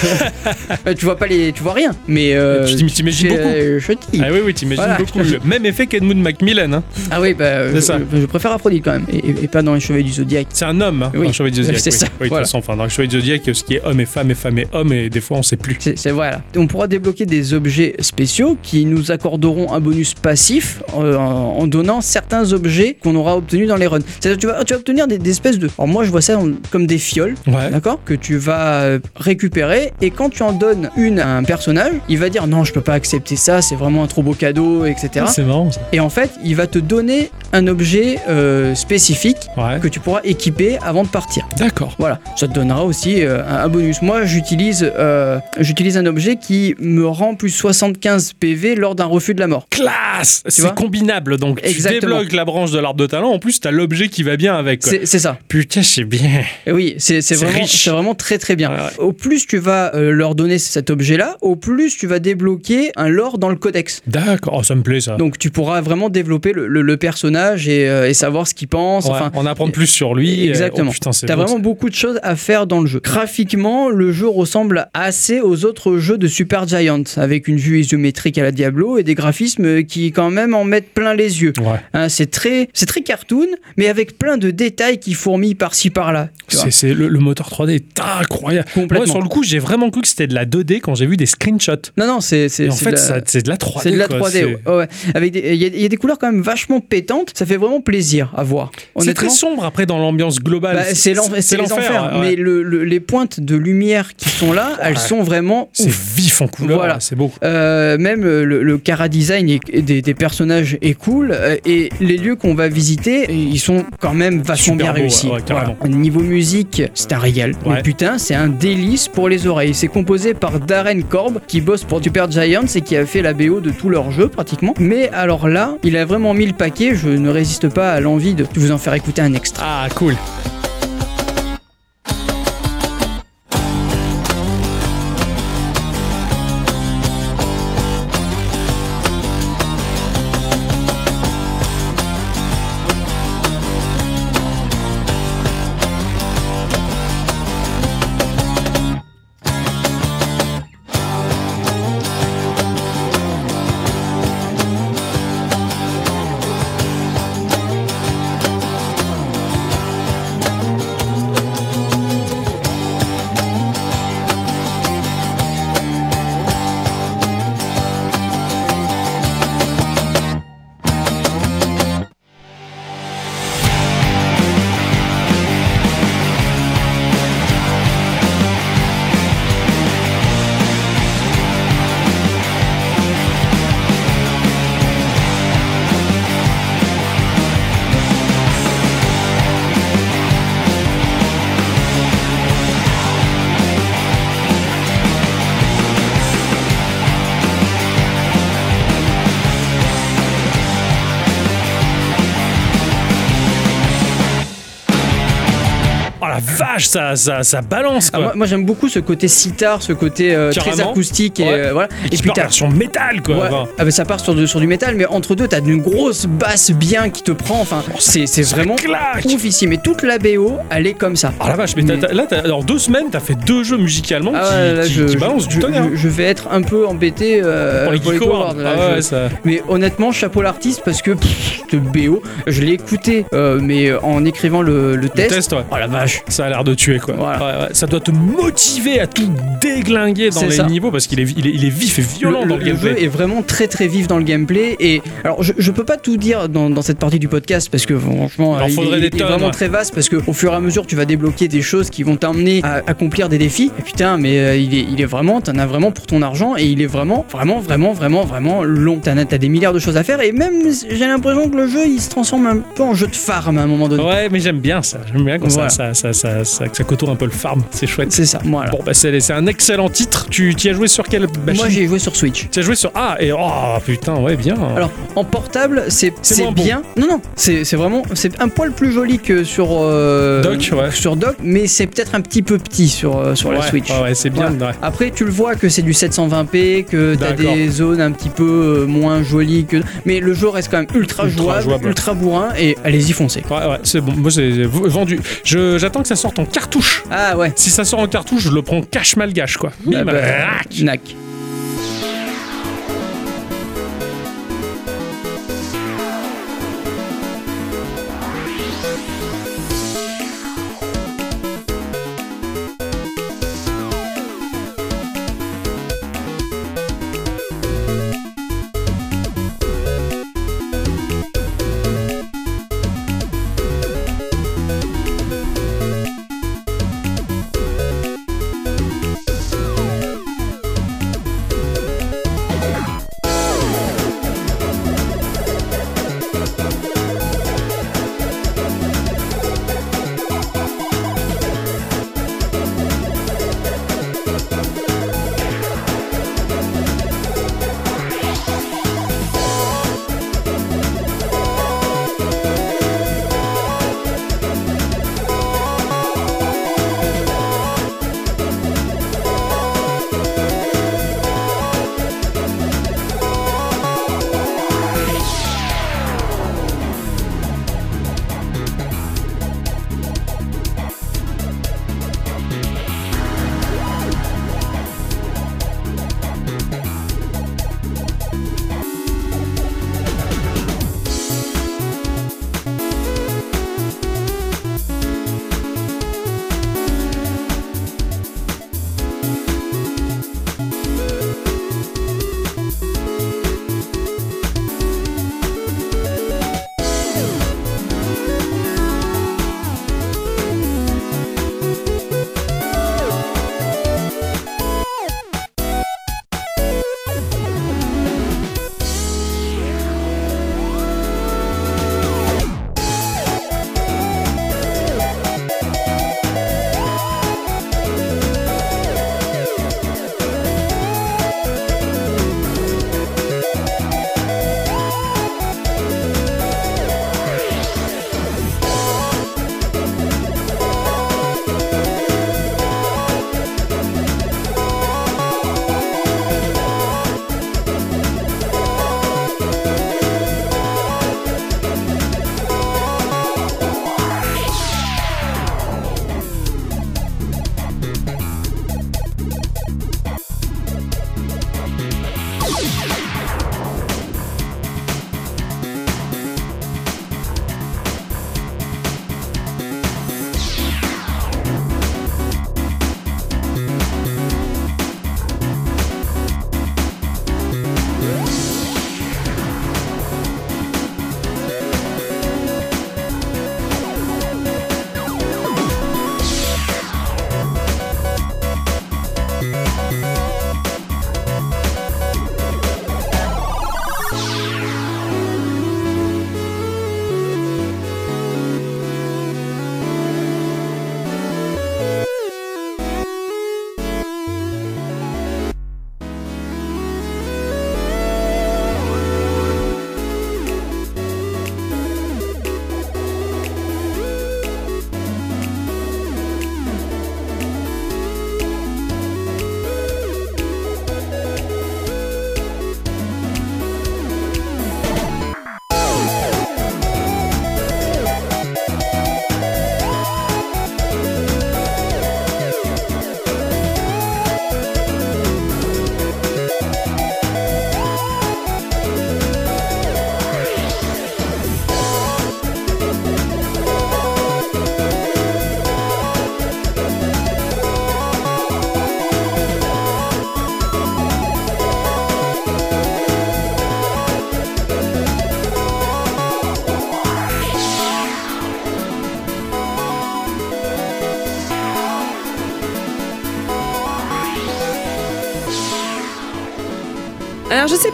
tu vois pas les, tu vois rien, mais euh, Tu t'im- t'imagines c'est, beaucoup. Euh. Ah oui, oui, t'imagines Voilà. beaucoup. Le même effet qu'Edmund Macmillan. Hein. Ah oui, bah, C'est je, ça. je préfère Aphrodite quand même, et, et pas dans les cheveux du zodiaque. C'est un homme, hein, Oui, dans le Chevalier du Zodiac. c'est oui. ça, Oui, de toute voilà. façon, enfin, dans le Chevalier du Zodiac, ce qui est homme et femme et femme et homme, et des fois on sait plus. C'est c'est voilà. On pourra débloquer des objets spéciaux qui nous accorderont un bonus passif euh, en, en donnant certains objets qu'on aura obtenus dans les runs. C'est-à-dire tu vas, tu vas obtenir des, des espèces de... Alors moi je vois ça en- comme des fioles, Ouais. d'accord Que tu vas euh, récupérer et quand tu en donnes une à un personnage, il va dire non je peux pas accepter ça, c'est vraiment un trop beau cadeau, etc. C'est marrant ça. Et en fait il va te donner un objet euh, spécifique Ouais. que tu pourras équiper avant de partir. D'accord. Voilà, ça te donnera aussi euh, un, un bonus. Moi, j'utilise euh, j'utilise un objet qui me rend plus 75 PV lors d'un refus de la mort. Classe C'est combinable, donc Exactement. tu débloques la branche de l'arbre de talent, en plus t'as l'objet qui va bien avec. C'est ça. Putain, c'est bien. Et oui, c'est vraiment, vraiment très très bien. Ouais, ouais. Au plus tu vas leur donner cet objet-là, au plus tu vas débloquer un lore dans le codex. D'accord, oh, ça me plaît ça. Donc tu pourras vraiment développer le, le- le personnage et, euh, et savoir ce qu'il pense. Ouais, enfin, en apprendre plus sur lui. euh, Exactement. Oh, c'est T'as bon, vraiment beaucoup de choses à faire dans le jeu. Graphiquement, le jeu ressemble assez aux autres jeux de Super Giant, avec une vue isométrique à la Diablo et des graphismes qui quand même en mettent plein les yeux. Ouais. Hein, c'est très, c'est très cartoon, mais avec plein de détails qui fourmillent par-ci par-là. C'est, c'est- le, le moteur 3D est incroyable. Moi, sur le coup, j'ai vraiment cru que c'était de la 2D quand j'ai vu des screenshots. Non, non, c'est, en fait, la- ça- c'est de la 3D. c'est de la quoi. 3D. C'est- ouais, ouais. Avec il y, a- il y a des couleurs quand même vachement pétantes. Ça fait vraiment plaisir à voir. C'est très sombre après dans l'ambiance globale. Bah, c'est, l'en- c'est les enfers, ouais. mais le- le- les pointes de lumière qui sont là, elles Ouais. sont vraiment c'est vif en couleur. Voilà. C'est beau. Euh, même euh, le, le cara design des, des personnages est cool euh, et les lieux qu'on va visiter ils sont quand même vachement Super bien beau, réussis. Voilà. Niveau musique, c'est un régal. Mais putain, c'est un délice pour les oreilles. C'est composé par Darren Korb qui bosse pour Super Giants et qui a fait la BO de tous leurs jeux pratiquement. Mais alors là, il a vraiment mis le paquet. Je ne résiste pas à l'envie de vous en faire écouter un extrait. Ah, cool. Oh ça, ça, ça balance Ah, quoi. moi, moi, j'aime beaucoup ce côté sitar, ce côté euh, très acoustique et Ouais. euh, voilà. et puis t'as- version métal quoi. Ouais. Enfin, Ah bah ça part sur, sur du métal, mais entre deux, t'as une grosse basse bien qui te prend. Enfin, c'est c'est vraiment claque. oufissime. Et toute la BO, elle est comme ça. Oh la vache, mais, Mais- là, t'as- en deux semaines, t'as fait deux jeux musicalement Ah qui, là, qui- je, qui balancent je- du tonnerre. je- vais être un peu embêté euh, pour les pour les Geek Awards, Awards. là, Ah ouais, je- ça- Mais honnêtement, chapeau l'artiste parce que pff, cette BO, je l'ai écouté, euh, mais en écrivant le, le Le test. test, ouais. Oh la vache. Ça a l'air de tuer quoi. Voilà. Ouais, ouais. Ça doit te motiver à tout déglinguer dans les ça. niveaux parce qu'il est, il est, il est vif et violent le, dans le, le gameplay. jeu est vraiment très très vif dans le gameplay et alors je, je peux pas tout dire dans, dans cette partie du podcast parce que franchement Il il, des il est tonnes, vraiment ouais. très vaste parce que au fur et à mesure tu vas débloquer des choses qui vont t'emmener à accomplir des défis et putain mais euh, il est il est vraiment t'en as vraiment pour ton argent et il est vraiment vraiment vraiment vraiment vraiment long t'as t'as des milliards de choses à faire et même j'ai l'impression que le jeu il se transforme un peu en jeu de farm à un moment donné Ouais, mais j'aime bien ça. J'aime bien quand Voilà. ça, ça, ça, ça, ça, ça côtoie un peu le farm, c'est chouette. C'est ça, voilà. Bon, bah c'est un excellent titre. Tu y as joué sur quelle machine? Moi j'ai joué sur Switch. Tu as joué sur. Ah, et oh putain, ouais, bien. Alors en portable c'est bon. bien. Non non, c'est vraiment c'est un poil plus joli que sur euh, Dock, ouais. sur dock, mais c'est peut-être un petit peu petit sur euh, sur la Switch. Ouais, ouais, c'est bien. Ouais. Après, tu le vois que c'est du 720p, que t'as des zones un petit peu euh, moins jolies que. Mais le jeu reste quand même ultra, Ultra jouable, jouable. ultra bourrin, et allez-y foncez. Ouais, ouais, c'est bon. Moi, c'est vendu. J'attends que ça sorte en cartouche. Ah ouais. Si ça sort en cartouche, je le prends cash malgache, quoi. Ah Bim, bah. Nac.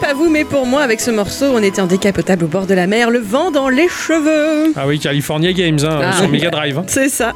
Pas vous, mais pour moi, avec ce morceau, on était en décapotable au bord de la mer, le vent dans les cheveux. Ah oui, California Games, hein, Ah. sur Mega Drive. hein. C'est ça.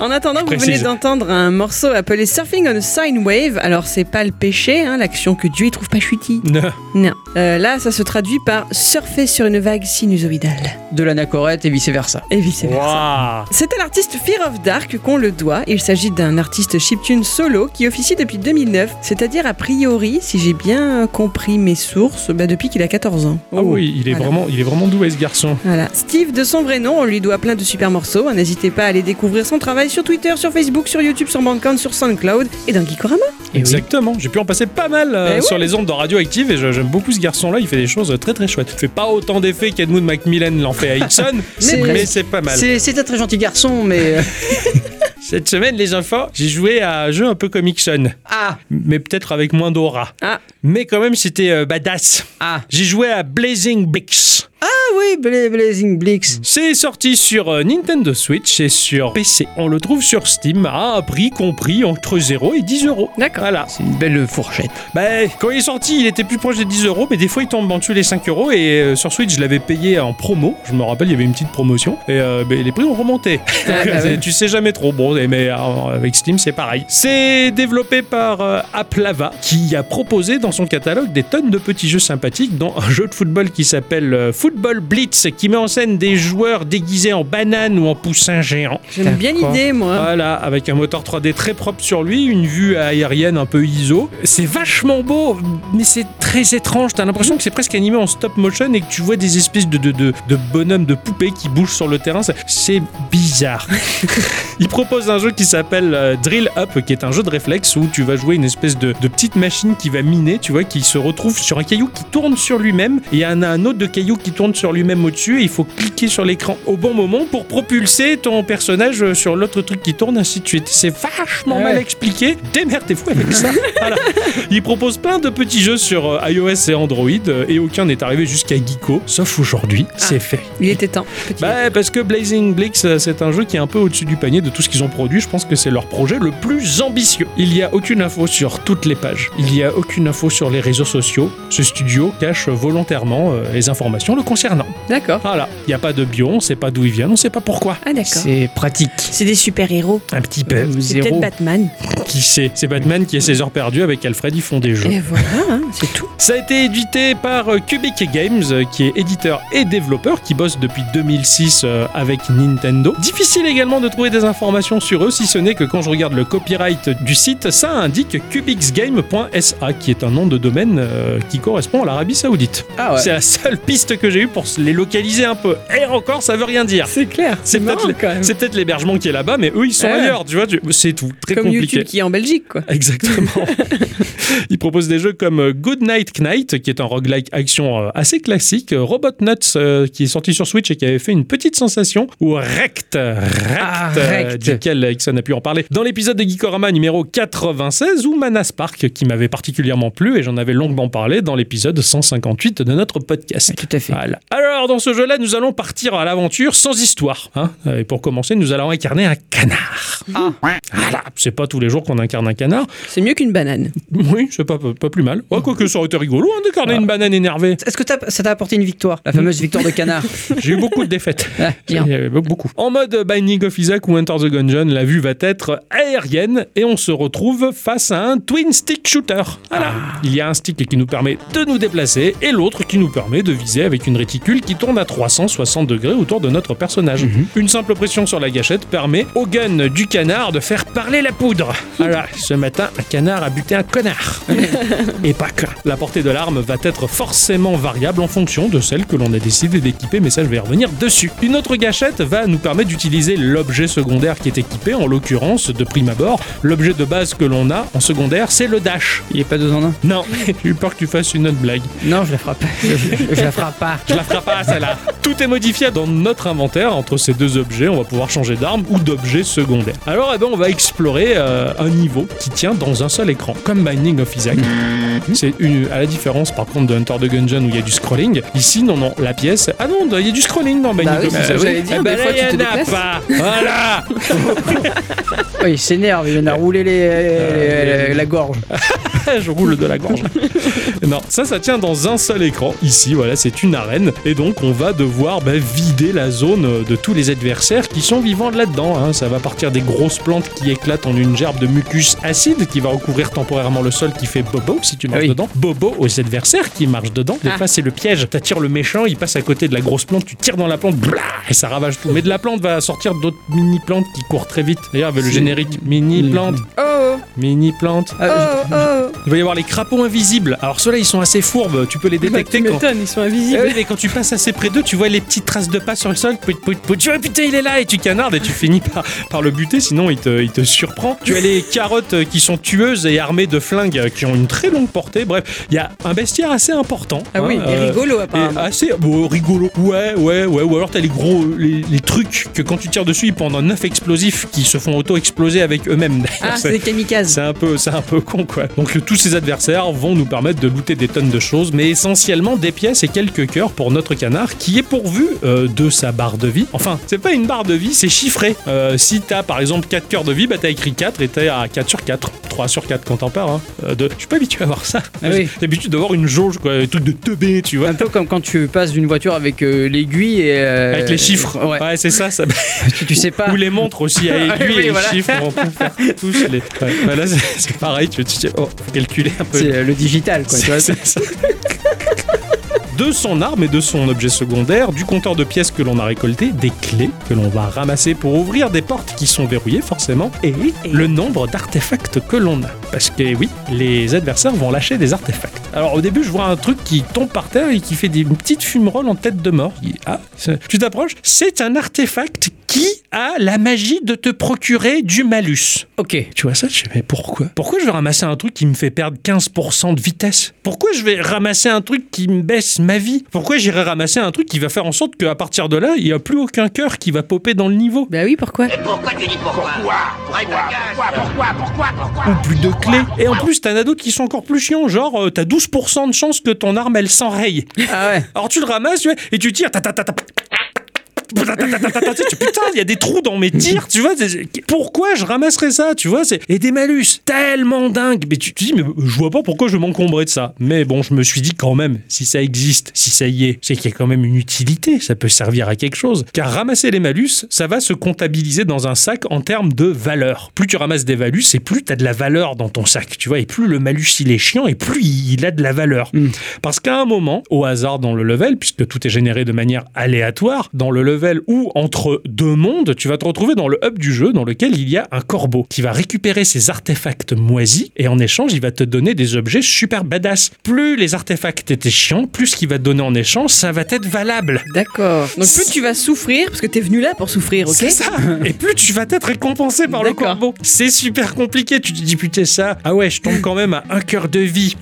En attendant, vous venez d'entendre un morceau appelé Surfing on a Sine Wave. Alors, c'est pas le péché, hein, l'action que Dieu y trouve pas chutie. Non. Non. Euh, là, ça se traduit par surfer sur une vague sinusoïdale. De l'anacorette et vice versa. Et vice versa. Waouh. C'est à l'artiste Fear of Dark qu'on le doit. Il s'agit d'un artiste chiptune solo qui officie depuis 2009, c'est-à-dire a priori, si j'ai bien compris mes sources, bah, depuis qu'il a 14 ans. Ah oui, il est, Voilà. vraiment, il est vraiment doué ce garçon. Voilà. Steve, de son vrai nom, on lui doit plein de super morceaux. N'hésitez pas à aller découvrir son travail sur Twitter, sur Facebook, sur YouTube, sur Bandcamp, sur SoundCloud et dans Geekorama. Oui. Exactement. J'ai pu en passer pas mal euh, Eh oui. sur les ondes de Radioactive et j'aime beaucoup ce garçon-là. Il fait des choses très très chouettes. Il fait pas autant d'effets qu'Edmund Macmillan l'en fait à Ixon, C'est- mais c'est pas mal. C'est c'est un très gentil garçon, mais. Cette semaine, les enfants, j'ai joué à un jeu un peu comme Ixon, Ah mais peut-être avec moins d'aura. Ah. Mais quand même, c'était euh, badass. Ah J'ai joué à Blazing Bricks. Ah oui, Bla- Blazing Blix. C'est sorti sur euh, Nintendo Switch et sur PC. On le trouve sur Steam à un prix compris entre 0 et 10 euros. D'accord. Voilà. C'est une belle fourchette. Bah, quand il est sorti, il était plus proche des 10 euros, mais des fois il tombe en dessous les 5 euros. Et euh, sur Switch, je l'avais payé en promo. Je me rappelle, il y avait une petite promotion. Et bah, les prix ont remonté. Donc, bah ouais. Tu sais jamais trop. Bon, mais euh, avec Steam, c'est pareil. C'est développé par euh, Aplava, qui a proposé dans son catalogue des tonnes de petits jeux sympathiques, dont un jeu de football qui s'appelle euh, Football Blitz, qui met en scène des joueurs déguisés en banane ou en poussin géant. J'aime bien l'idée, moi. Voilà, avec un moteur 3D très propre sur lui, une vue aérienne un peu ISO. C'est vachement beau, mais c'est très étrange. T'as l'impression que c'est presque animé en stop motion et que tu vois des espèces de, de, de, de bonhommes, de poupées qui bougent sur le terrain. C'est bizarre. Il propose un jeu qui s'appelle euh, Drill Up, qui est un jeu de réflexe où tu vas jouer une espèce de, de petite machine qui va miner, tu vois, qui se retrouve sur un caillou qui tourne sur lui-même. Et il y en a un autre de caillou qui tourne sur lui-même au-dessus. Et il faut cliquer sur l'écran au bon moment pour propulser ton personnage euh, sur l'autre truc qui tourne, ainsi de suite. C'est vachement Ouais. mal expliqué. Démerdez-vous avec ça. Voilà. Il propose plein de petits jeux sur euh, iOS et Android. Et aucun n'est arrivé jusqu'à Geeko. Sauf aujourd'hui, c'est fait. Il était temps. Bah, parce que Blazing Blix, c'est un jeu qui est un peu au-dessus du panier de tout ce qu'ils ont produit. Je pense que c'est leur projet le plus ambitieux. Il n'y a aucune info sur toutes les pages. Il n'y a aucune info sur les réseaux sociaux. Ce studio cache volontairement euh, les informations le concernant. D'accord. Voilà. Il n'y a pas de bio, on ne sait pas d'où il vient, on ne sait pas pourquoi. Ah, d'accord. C'est pratique. C'est des super-héros. Un petit peu. C'est peut-être. Batman. Qui sait? C'est Batman qui est ses heures perdues avec Alfred, ils font des jeux. Et voilà, hein, c'est tout. Ça a été édité par euh, Cubic Games, euh, qui est éditeur et développeur, qui bosse depuis 2006 euh, avec Nintendo. Difficile également de trouver des informations sur eux, si ce n'est que quand je regarde le copyright du site, ça indique cubixgame.sa, qui est un nom de domaine euh, qui correspond à l'Arabie Saoudite. Ah ouais. C'est la seule piste que j'ai eue pour les localiser un peu. Et encore, ça veut rien dire. C'est clair. C'est peut-être l'hébergement qui est là-bas, mais eux ils sont Ouais. ailleurs, tu vois. tu- C'est tout, très Comme compliqué. YouTube qui est en Belgique, quoi. Exactement. Il propose des jeux comme euh, Good Night Knight, qui est un roguelike action euh, assez classique, Robot Nuts, euh, qui est sorti sur Switch et qui avait fait une petite sensation, ou Rect, Rect, Ah, Rect. Duquel Ixon a pu en parler dans l'épisode de Geekorama numéro 96, ou Mana Spark, qui m'avait particulièrement plu et j'en avais longuement parlé dans l'épisode 158 de notre podcast. Tout à fait. Voilà. Alors, dans ce jeu-là, nous allons partir à l'aventure sans histoire. hein. Et pour commencer, nous allons incarner un canard. Ah. Voilà. C'est pas tous les jours qu'on incarne un canard. C'est mieux qu'une banane. Oui, c'est pas, pas plus mal. Ouais, quoique ça aurait été rigolo hein, d'incarner Ah. une banane énervée. Est-ce que ça t'a apporté une victoire La fameuse victoire de canard. J'ai eu beaucoup de défaites. Ah, bien. Beaucoup. En mode Binding of Isaac ou Enter the La vue va être aérienne et on se retrouve face à un twin stick shooter. Voilà. Il y a un stick qui nous permet de nous déplacer et l'autre qui nous permet de viser avec une réticule qui tourne à 360 degrés autour de notre personnage. Une simple pression sur la gâchette permet au gun du canard de faire parler la poudre. Ce matin, un canard a buté un connard. et pas que. La portée de l'arme va être forcément variable en fonction de celle que l'on a décidé d'équiper, mais ça je vais y revenir dessus. Une autre gâchette va nous permettre d'utiliser l'objet secondaire qui est équipé, en l'occurrence de prime abord, l'objet de base que l'on a en secondaire, c'est le dash. Il est pas deux en un Non, j'ai eu peur que tu fasses une autre blague. Non, je la ferai pas. Je, je la ferai pas. Je la ferai pas celle-là. Tout est modifié dans notre inventaire entre ces deux objets. On va pouvoir changer d'arme ou d'objet secondaire. Alors, eh ben, on va explorer euh, un niveau qui tient dans un seul écran, comme Binding of Isaac. C'est une, à la différence par contre de Hunter the Gungeon où il y a du scrolling. Ici, non, non, la pièce. Ah non, il y a du scrolling dans Binding Bah oui, of Isaac. j'allais dire, Eh ben des là, fois, tu te en a déplaces. pas. Voilà. Oh, il s'énerve, il vient de rouler les, les- les- la gorge. je roule de la gorge. non, ça, ça tient dans un seul écran. Ici, voilà, c'est une arène. Et donc, on va devoir bah, vider la zone de tous les adversaires qui sont vivants là-dedans. hein. Ça va partir des grosses plantes qui éclatent en une gerbe de mucus acide qui va recouvrir temporairement le sol qui fait bobo si tu marches Ah oui. dedans. Bobo aux adversaires qui marchent dedans. Des Ah. fois, c'est le piège. T'attires le méchant, il passe à côté de la grosse plante, tu tires dans la plante, blah, et ça ravage tout. Mais de la plante va sortir d'autres mini-plantes qui courent très vite. D'ailleurs, avec le générique mini-plante, Oh, mini-plante. oh, Ah, oh. Il va y avoir les crapauds invisibles. Alors ceux-là, ils sont assez fourbes. Tu peux les Bah, détecter tu quand. ils sont Eh invisibles. oui, mais quand tu passes assez près d'eux, tu vois les petites traces de pas sur le sol. Pout, pout, pout. Tu vois, putain, il est là et tu canardes et tu finis par, par le buter, sinon il te, il te surprend. Tu as les carottes euh, qui sont tueuses et armées de flingues euh, qui ont une très longue portée. Bref, il y a un bestiaire assez important. Ah oui, hein, euh, rigolo et apparemment. assez bon, rigolo. Ouais, ouais, ouais. Ou alors t'as les gros, les, les trucs que quand tu tires dessus, ils pendant 9 explosifs qui se font auto-exploser avec eux-mêmes. Ah, C'est- c'est des kamikazes. c'est un peu, c'est un peu con quoi. Donc tous ces adversaires vont nous permettre de looter des tonnes de choses, mais essentiellement des pièces et quelques cœurs pour notre canard qui est pourvu euh, de sa barre de vie. Enfin, c'est pas une barre de vie, c'est chiffré. Euh, si t'as par exemple 4 cœurs de vie, bah t'as écrit 4 et t'es à 4 sur 4, 3 sur 4 quand t'en perds. Hein. Euh, de... Je suis pas habitué à voir ça. Ah oui. J'ai l'habitude d'avoir une jauge quoi, un truc de teubé, tu vois. Un peu comme quand tu passes d'une voiture avec l'aiguille et. Avec les chiffres. Ouais. Ouais, c'est ça, ça. Tu, tu sais pas. Ou les montres aussi à aiguille Oui, et les chiffres, on peut faire tous les. Ouais, là, c'est pareil, tu tu- tu- oh, faut calculer un peu. C'est euh, le digital, quoi. tu vois. C'est ça. De son arme et de son objet secondaire, du compteur de pièces que l'on a récolté, des clés que l'on va ramasser pour ouvrir des portes qui sont verrouillées forcément, et le nombre d'artefacts que l'on a. Parce que oui, les adversaires vont lâcher des artefacts. Alors au début, je vois un truc qui tombe par terre et qui fait des petites fumerolles en tête de mort. Ah, tu t'approches, c'est un artefact qui a la magie de te procurer du malus. Ok. Tu vois ça, je fais, mais pourquoi? Pourquoi je vais ramasser un truc qui me fait perdre 15% de vitesse? Pourquoi je vais ramasser un truc qui me baisse ma vie? Pourquoi j'irai ramasser un truc qui va faire en sorte qu'à partir de là, il n'y a plus aucun cœur qui va popper dans le niveau? Bah oui, pourquoi? Pourquoi tu dis pourquoi? Pourquoi? Pourquoi? Pourquoi? Pourquoi? Pourquoi? Ou plus de clés. Et en plus, t'en as d'autres qui sont encore plus chiants. Genre, euh, t'as 12% de chance que ton arme, elle s'enraye. Ah ouais. Alors tu le ramasses, tu vois, et tu tires. ta, ta, ta, ta. Putain, il y a des trous dans mes tirs, tu vois. Pourquoi je ramasserais ça, tu vois Et des malus tellement dingues. Mais tu te dis, mais je vois pas pourquoi je m'encombrer de ça. Mais bon, je me suis dit quand même, si ça existe, si ça y est, c'est qu'il y a quand même une utilité. Ça peut servir à quelque chose. Car ramasser les malus, ça va se comptabiliser dans un sac en termes de valeur. Plus tu ramasses des malus, et plus tu as de la valeur dans ton sac, tu vois. Et plus le malus il est chiant, et plus il a de la valeur. Parce qu'à un moment, au hasard dans le level, puisque tout est généré de manière aléatoire, dans le level où entre deux mondes, tu vas te retrouver dans le hub du jeu dans lequel il y a un corbeau qui va récupérer ses artefacts moisis et en échange, il va te donner des objets super badass. Plus les artefacts étaient chiants, plus ce qu'il va te donner en échange, ça va être valable. D'accord. Donc plus tu vas souffrir, parce que t'es venu là pour souffrir, ok C'est ça. Et plus tu vas être récompensé par le corbeau. C'est super compliqué. Tu te dis putain ça. Ah ouais, je tombe quand même à un cœur de vie.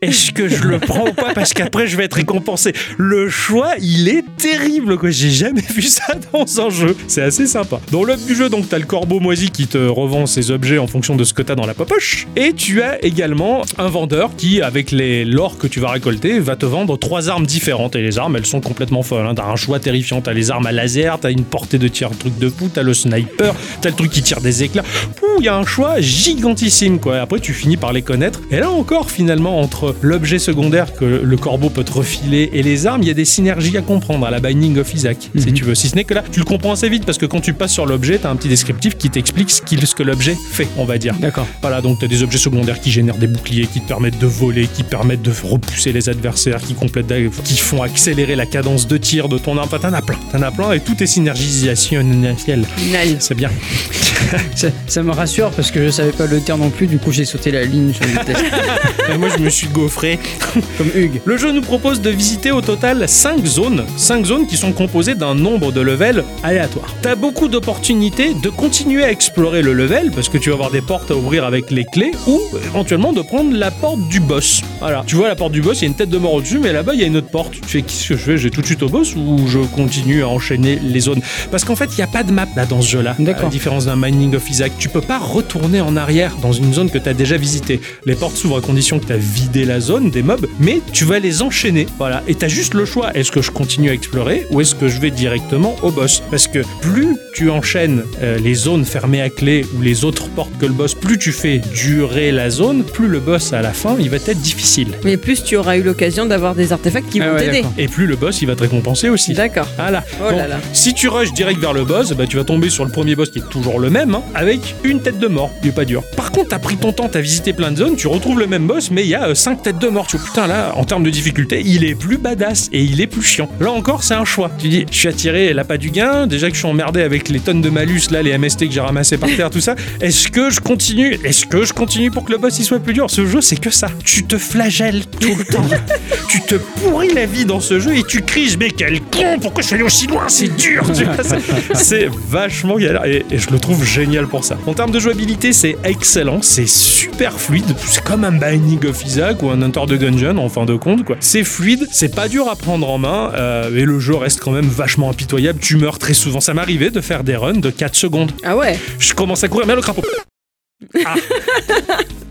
Est-ce que je le prends ou pas parce qu'après je vais être récompensé Le choix, il est terrible quoi. J'ai jamais vu ça dans un jeu. C'est assez sympa. Dans l'œuvre du jeu, donc t'as le corbeau moisi qui te revend ses objets en fonction de ce que t'as dans la poche. Et tu as également un vendeur qui, avec les l'or que tu vas récolter, va te vendre trois armes différentes. Et les armes, elles sont complètement folles. hein. T'as un choix terrifiant. T'as les armes à laser, t'as une portée de tir, un truc de fou, t'as le sniper, t'as le truc qui tire des éclats. Pouh, il y a un choix gigantissime quoi. Après, tu finis par les connaître. Et là encore, finalement, entre l'objet secondaire que le corbeau peut te refiler et les armes, il y a des synergies à comprendre à la Binding of Isaac, si tu veux. Si ce n'est que là, tu le comprends assez vite parce que quand tu passes sur l'objet, t'as un petit descriptif qui t'explique ce, qu'il- ce que l'objet fait, on va dire. D'accord. Voilà, donc tu as des objets secondaires qui génèrent des boucliers, qui te permettent de voler, qui permettent de repousser les adversaires, qui complètent, qui font accélérer la cadence de tir de ton arme. Enfin, t'en as plein, t'en as plein, et tout est synergisationnel. Nice. C'est bien. Ça, ça me rassure parce que je savais pas le dire non plus, du coup j'ai sauté la ligne sur le test. Et moi, je me suis gaufré. Comme Hugues. Le jeu nous propose de visiter au total 5 zones, 5 zones qui sont composées d'un nombre de levels aléatoires. T'as beaucoup d'opportunités de continuer à explorer le level parce que tu vas avoir des portes à ouvrir avec les clés ou éventuellement de prendre la porte du boss. Voilà, tu vois la porte du boss, il y a une tête de mort au-dessus, mais là-bas il y a une autre porte. Tu fais qu'est-ce que je fais? J'ai tout de suite au boss ou je continue à enchaîner les zones? Parce qu'en fait, il n'y a pas de map là dans ce jeu-là. D'accord. À la différence d'un Mining of Isaac, tu peux pas retourner en arrière dans une zone que tu as déjà visitée. Les portes s'ouvrent à condition que tu as vidé la zone des mobs, mais tu vas les enchaîner. Voilà. Et t'as juste le choix. Est-ce que je continue à explorer ou est-ce que je vais directement au boss? Parce que plus tu enchaînes euh, les zones fermées à clé ou les autres portes que le boss, plus tu fais durer la zone, plus le boss à la fin, il va être difficile. Mais plus tu auras eu l'occasion d'avoir des artefacts qui Ah vont ouais, t'aider. Et plus le boss, il va te récompenser aussi. D'accord. Voilà. Oh là Donc. Si tu rushes direct vers le boss, bah, tu vas tomber sur le premier boss qui est toujours le même, hein, avec une tête de mort. Il est pas dur. Par contre, t'as pris ton temps, t'as visité plein de zones, tu retrouves le même boss, mais il y a 5 têtes de mort. Tu vois, putain, là, en termes de difficulté, il est plus badass et il est plus chiant. Là encore, c'est un choix. Tu dis, je suis attiré l'appât du gain, déjà que je suis emmerdé avec les tonnes de malus, là, les MST que j'ai ramassés par terre, tout ça. Est-ce que je continue? Est-ce que je continue pour que le boss il soit plus dur? Ce jeu, c'est que ça. Tu te flagelles tout le temps. tu te pourris la vie dans ce jeu et tu cries, mais quel con Pourquoi je suis allé aussi loin? C'est dur tu vois, c'est- vachement galère et, et je le trouve génial pour ça. En termes de jouabilité, c'est excellent, c'est super fluide. C'est comme un Binding of Isaac ou un Hunter de Gungeon en fin de compte. quoi. C'est fluide, c'est pas dur à prendre en main euh, et le jeu reste quand même vachement impitoyable. Tu meurs très souvent. Ça m'arrivait de faire des runs de 4 secondes. Ah ouais? Je commence à courir, mais le crapaud. Ah.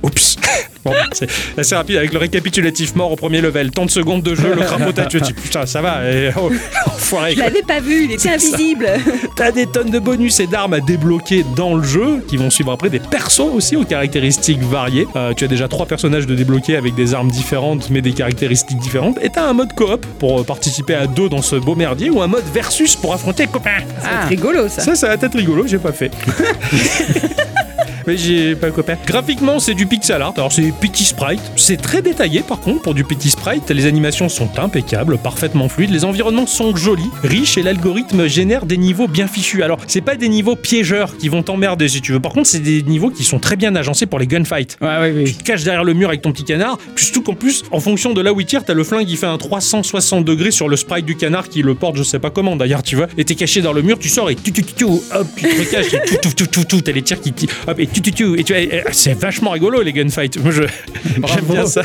Oups. Bon, c'est assez rapide avec le récapitulatif mort au premier level. 30 secondes de jeu, le crapaud t'a tué. Tu dis, Putain, ça va. Et, oh, enfoiré. Je l'avais pas vu, il était ça. invisible. T'as des tonnes de bonus et d'armes à débloquer dans le jeu qui vont suivre après des persos aussi aux caractéristiques variées. Euh, tu as déjà trois personnages de débloquer avec des armes différentes mais des caractéristiques différentes. Et t'as un mode coop pour euh, participer à deux dans ce beau merdier ou un mode versus pour affronter copains. C'est rigolo ça. Ça, ça va être rigolo, j'ai pas fait. Mais j'ai pas. Graphiquement, c'est du pixel art. Alors, c'est petit sprite. C'est très détaillé, par contre, pour du petit sprite. Les animations sont impeccables, parfaitement fluides. Les environnements sont jolis, riches et l'algorithme génère des niveaux bien fichus. Alors, c'est pas des niveaux piégeurs qui vont t'emmerder si tu veux. Par contre, c'est des niveaux qui sont très bien agencés pour les gunfights. Ouais, ouais, Tu oui. te caches derrière le mur avec ton petit canard, surtout qu'en plus, en fonction de là où il tire, t'as le flingue qui fait un 360 degrés sur le sprite du canard qui le porte, je sais pas comment d'ailleurs, tu vois. Et t'es caché dans le mur, tu sors et tu tu tu tu, hop, tu te recaches et tout tout tout tout tout, t'as les tirs qui hop et tu tu tu et tu et- et- c'est vachement rigolo les gunfights. Moi je j'aime bien ça.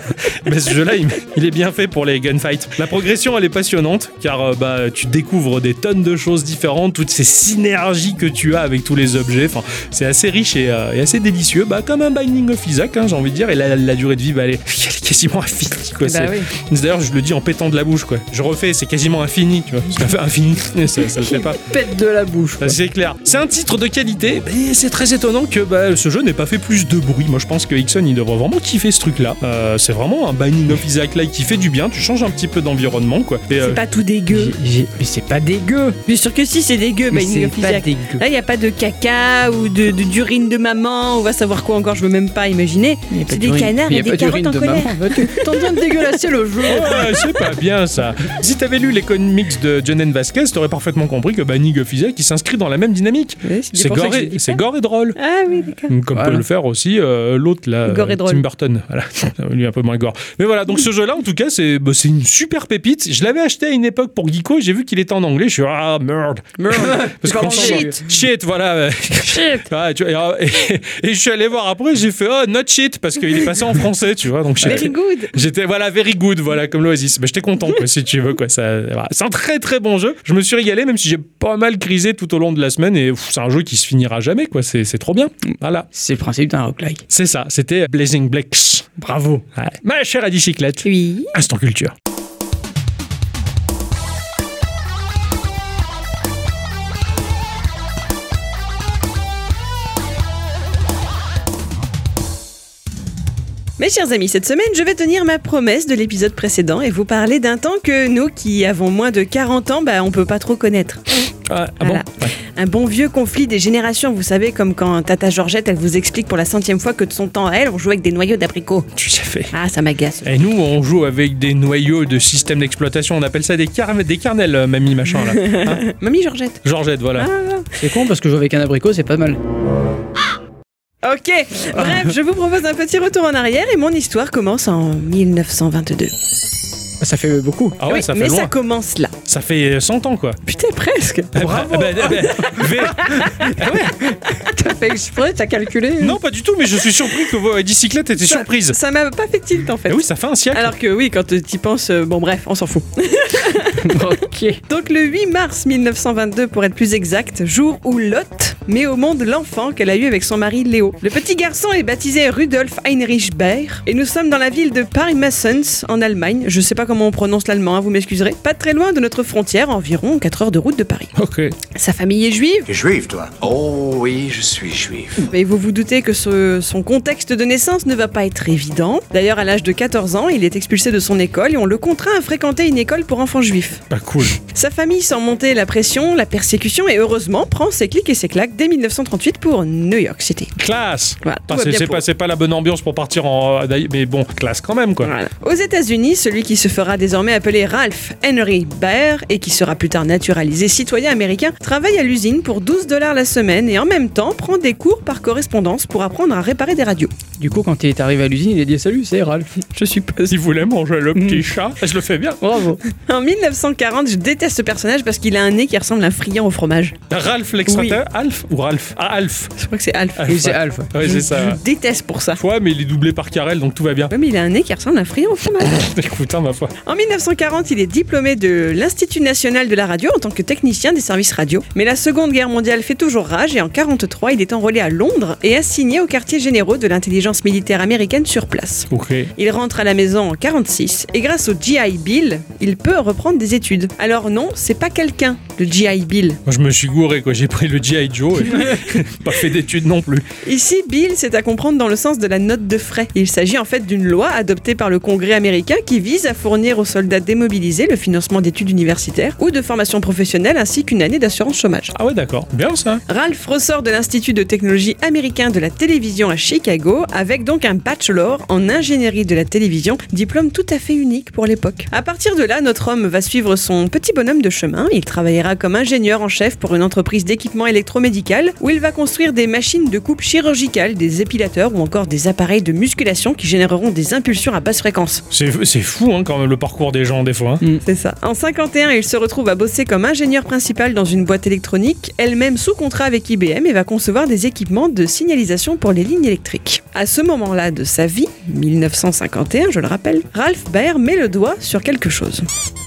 Mais ce jeu-là, il, il est bien fait pour les gunfights. La progression, elle est passionnante car euh, bah tu découvres des tonnes de choses différentes, toutes ces synergies que tu as avec tous les objets. Enfin, c'est assez riche et, euh, et assez délicieux. Bah comme un Binding of Isaac, hein, j'ai envie de dire. Et la, la durée de vie, bah, elle, est, elle est quasiment infinie. Quoi. Bah oui. D'ailleurs, je le dis en pétant de la bouche, quoi. Je refais, c'est quasiment infini, tu vois. Ça fait infini, ça, ça le fait pas. Pète de la bouche. C'est clair. C'est un titre de qualité, mais c'est très étonnant que bah, ce jeu n'ait pas fait plus de bruit. Moi, je pense que Ixon, il devrait vraiment kiffer ce truc-là. Euh, c'est vraiment un Binding of Isaac-like qui fait du bien. Tu changes un petit peu d'environnement, quoi. Et, euh, C'est pas tout dégueu. J'ai- j'ai- Mais c'est pas dégueu. Bien sûr que si, c'est dégueu, Mais Binding c'est of pas Isaac. dégueu. Là, il n'y a pas de caca ou de de- d'urine de, maman, on va savoir quoi encore, je veux même pas imaginer. Il y a pas C'est des canards Il y a et des pas carottes en de colère. T'es en train de dégueulasser le jeu. Ouais, c'est pas bien ça. Si t'avais lu les comics de John Vasquez, t'aurais parfaitement compris que Binding of Isaac il s'inscrit dans la même dynamique. Ouais, C'est gore, c'est gore et drôle. Ah oui, d'accord. Comme Voilà. peut le faire aussi euh, l'autre là, euh. Tim Burton. Voilà, lui un peu moins gore. Mais voilà, donc ce jeu-là, en tout cas, c'est bah, c'est une super pépite. Je l'avais acheté à une époque pour Geeko, j'ai vu qu'il était en anglais. Je suis ah merde. Parce Pardon, qu'on shit. shit, voilà. Shit. Tu vois, et, et- et je suis allé voir après, j'ai fait oh not shit parce qu'il est passé en français, tu vois. Donc j'étais- Very good. J'étais voilà very good voilà comme l'Oasis. Mais j'étais content quoi si tu veux quoi ça. voilà. C'est un très très bon jeu. Je me suis régalé même si j'ai pas mal crisé tout au long de la semaine et c'est un jeu qui se finira jamais quoi. C'est c'est trop bien. Voilà. C'est le principe d'un roguelike. C'est ça. C'était Blazing Blacks. Bravo. Ouais. Ma chère Adi Chiclette. Oui. Instant culture. Mes chers amis, cette semaine, je vais tenir ma promesse de l'épisode précédent et vous parler d'un temps que nous, qui avons moins de 40 ans, bah, on peut pas trop connaître. Ah, ah Voilà. bon. Ouais. Un bon vieux conflit des générations, vous savez, comme quand Tata Georgette, elle vous explique pour la centième fois que de son temps à elle, on jouait avec des noyaux d'abricots. Tu sais fait. Ah, ça m'agace. Et nous, on joue avec des noyaux de système d'exploitation. On appelle ça des, car- des kernels, euh, mamie machin là. Hein Mamie Georgette. Georgette, voilà. Ah, C'est con parce que jouer avec un abricot, c'est pas mal. Ok, bref, je vous propose un petit retour en arrière et mon histoire commence en 1922. Ça fait beaucoup. Ah ouais, Oui, ça fait mais loin. ça commence là. Ça fait 100 ans quoi. Putain, presque. Bravo. T'as fait exprès, t'as calculé non, pas du tout, mais je suis surpris que vos bicyclettes étaient Ça- surprises. Ça m'a pas fait tilt en fait. Eh oui, ça fait un siècle. Alors que oui, quand tu y penses, euh, bon bref, on s'en fout. Ok. Donc le 8 mars 1922 pour être plus exact, jour où Lot, met au monde l'enfant qu'elle a eu avec son mari Léo. Le petit garçon est baptisé Rudolf Heinrich Baer et nous sommes dans la ville de Paris-Massens en Allemagne. Je sais pas comment on prononce l'allemand, hein, vous m'excuserez. Pas très loin de notre frontière, environ 4 heures de route de Paris. Ok. Sa famille est juive, T'es juif, toi? Oh oui, je suis juif. mais vous vous doutez que ce- son contexte de naissance ne va pas être évident. D'ailleurs, à l'âge de 14 ans, il est expulsé de son école et on le contraint à fréquenter une école pour enfants juifs. Pas cool. Sa famille sent monter la pression, la persécution et heureusement prend ses clics et ses claques dès 1938 pour New York City. Classe. Voilà, c'est pas, pas la bonne ambiance pour partir en. d'ailleurs, Mais bon, classe quand même, quoi. Voilà. Aux États-Unis, celui qui se fera désormais appeler Ralph Henry Baer et qui sera plus tard naturalisé citoyen américain travaille à l'usine pour 12 dollars la semaine et en même temps prend des cours par correspondance pour apprendre à réparer des radios. Du coup, quand il est arrivé à l'usine, il a dit Salut, c'est Ralph. Je suppose. Si vous voulez manger le petit Mm. chat, je le fais bien. Bravo. En 1940, je déteste ce personnage parce qu'il a un nez qui ressemble à un friand au fromage. Ralph l'extraterrestre Alf ou Ralph Ah, Alf. Je crois que c'est Alf. Alf, Oui, c'est ouais. Alf. Ouais, je, c'est ça. je déteste pour ça. Ouais, mais il est doublé par Karel, donc tout va bien. Ouais, mais il a un nez qui ressemble à un friand au fromage. Écoute, hein, ma foi. En 1940, il est diplômé de l'Institut national de la radio en tant que technicien des services radio. Mais la Seconde Guerre mondiale fait toujours rage et en 43, il est enrôlé à Londres et assigné aux quartiers généraux de l'intelligence militaire américaine sur place. Ok. Il rentre à la maison en 46 et grâce au GI Bill, il peut reprendre des études. Alors non, c'est pas quelqu'un, le GI Bill. Moi, je me suis gouré, quoi. J'ai pris le G.I. Joe et pas fait d'études non plus. Ici, Bill, c'est à comprendre dans le sens de la note de frais. Il s'agit en fait d'une loi adoptée par le Congrès américain qui vise à fournir aux soldats démobilisés le financement d'études universitaires ou de formation professionnelle ainsi qu'une année d'assurance chômage. Ah ouais, d'accord. Bien ça. Ralph ressort de l'Institut de technologie américain de la télévision à Chicago avec donc un bachelor en ingénierie de la télévision, diplôme tout à fait unique pour l'époque. À partir de là, notre homme va suivre son petit bonhomme de chemin. Il travaillera comme ingénieur en chef pour une entreprise d'équipement électromédical où il va construire des machines de coupe chirurgicale, des épilateurs ou encore des appareils de musculation qui généreront des impulsions à basse fréquence. C'est c'est fou, hein, quand même, le parcours des gens, des fois. hein. C'est ça. En 51, il se retrouve à bosser comme ingénieur principal dans une boîte électronique, elle-même sous contrat avec IBM et va concevoir des équipements de signalisation pour les lignes électriques. À ce moment-là de sa vie, 1951, je le rappelle, Ralph Baer met le doigt sur quelque chose.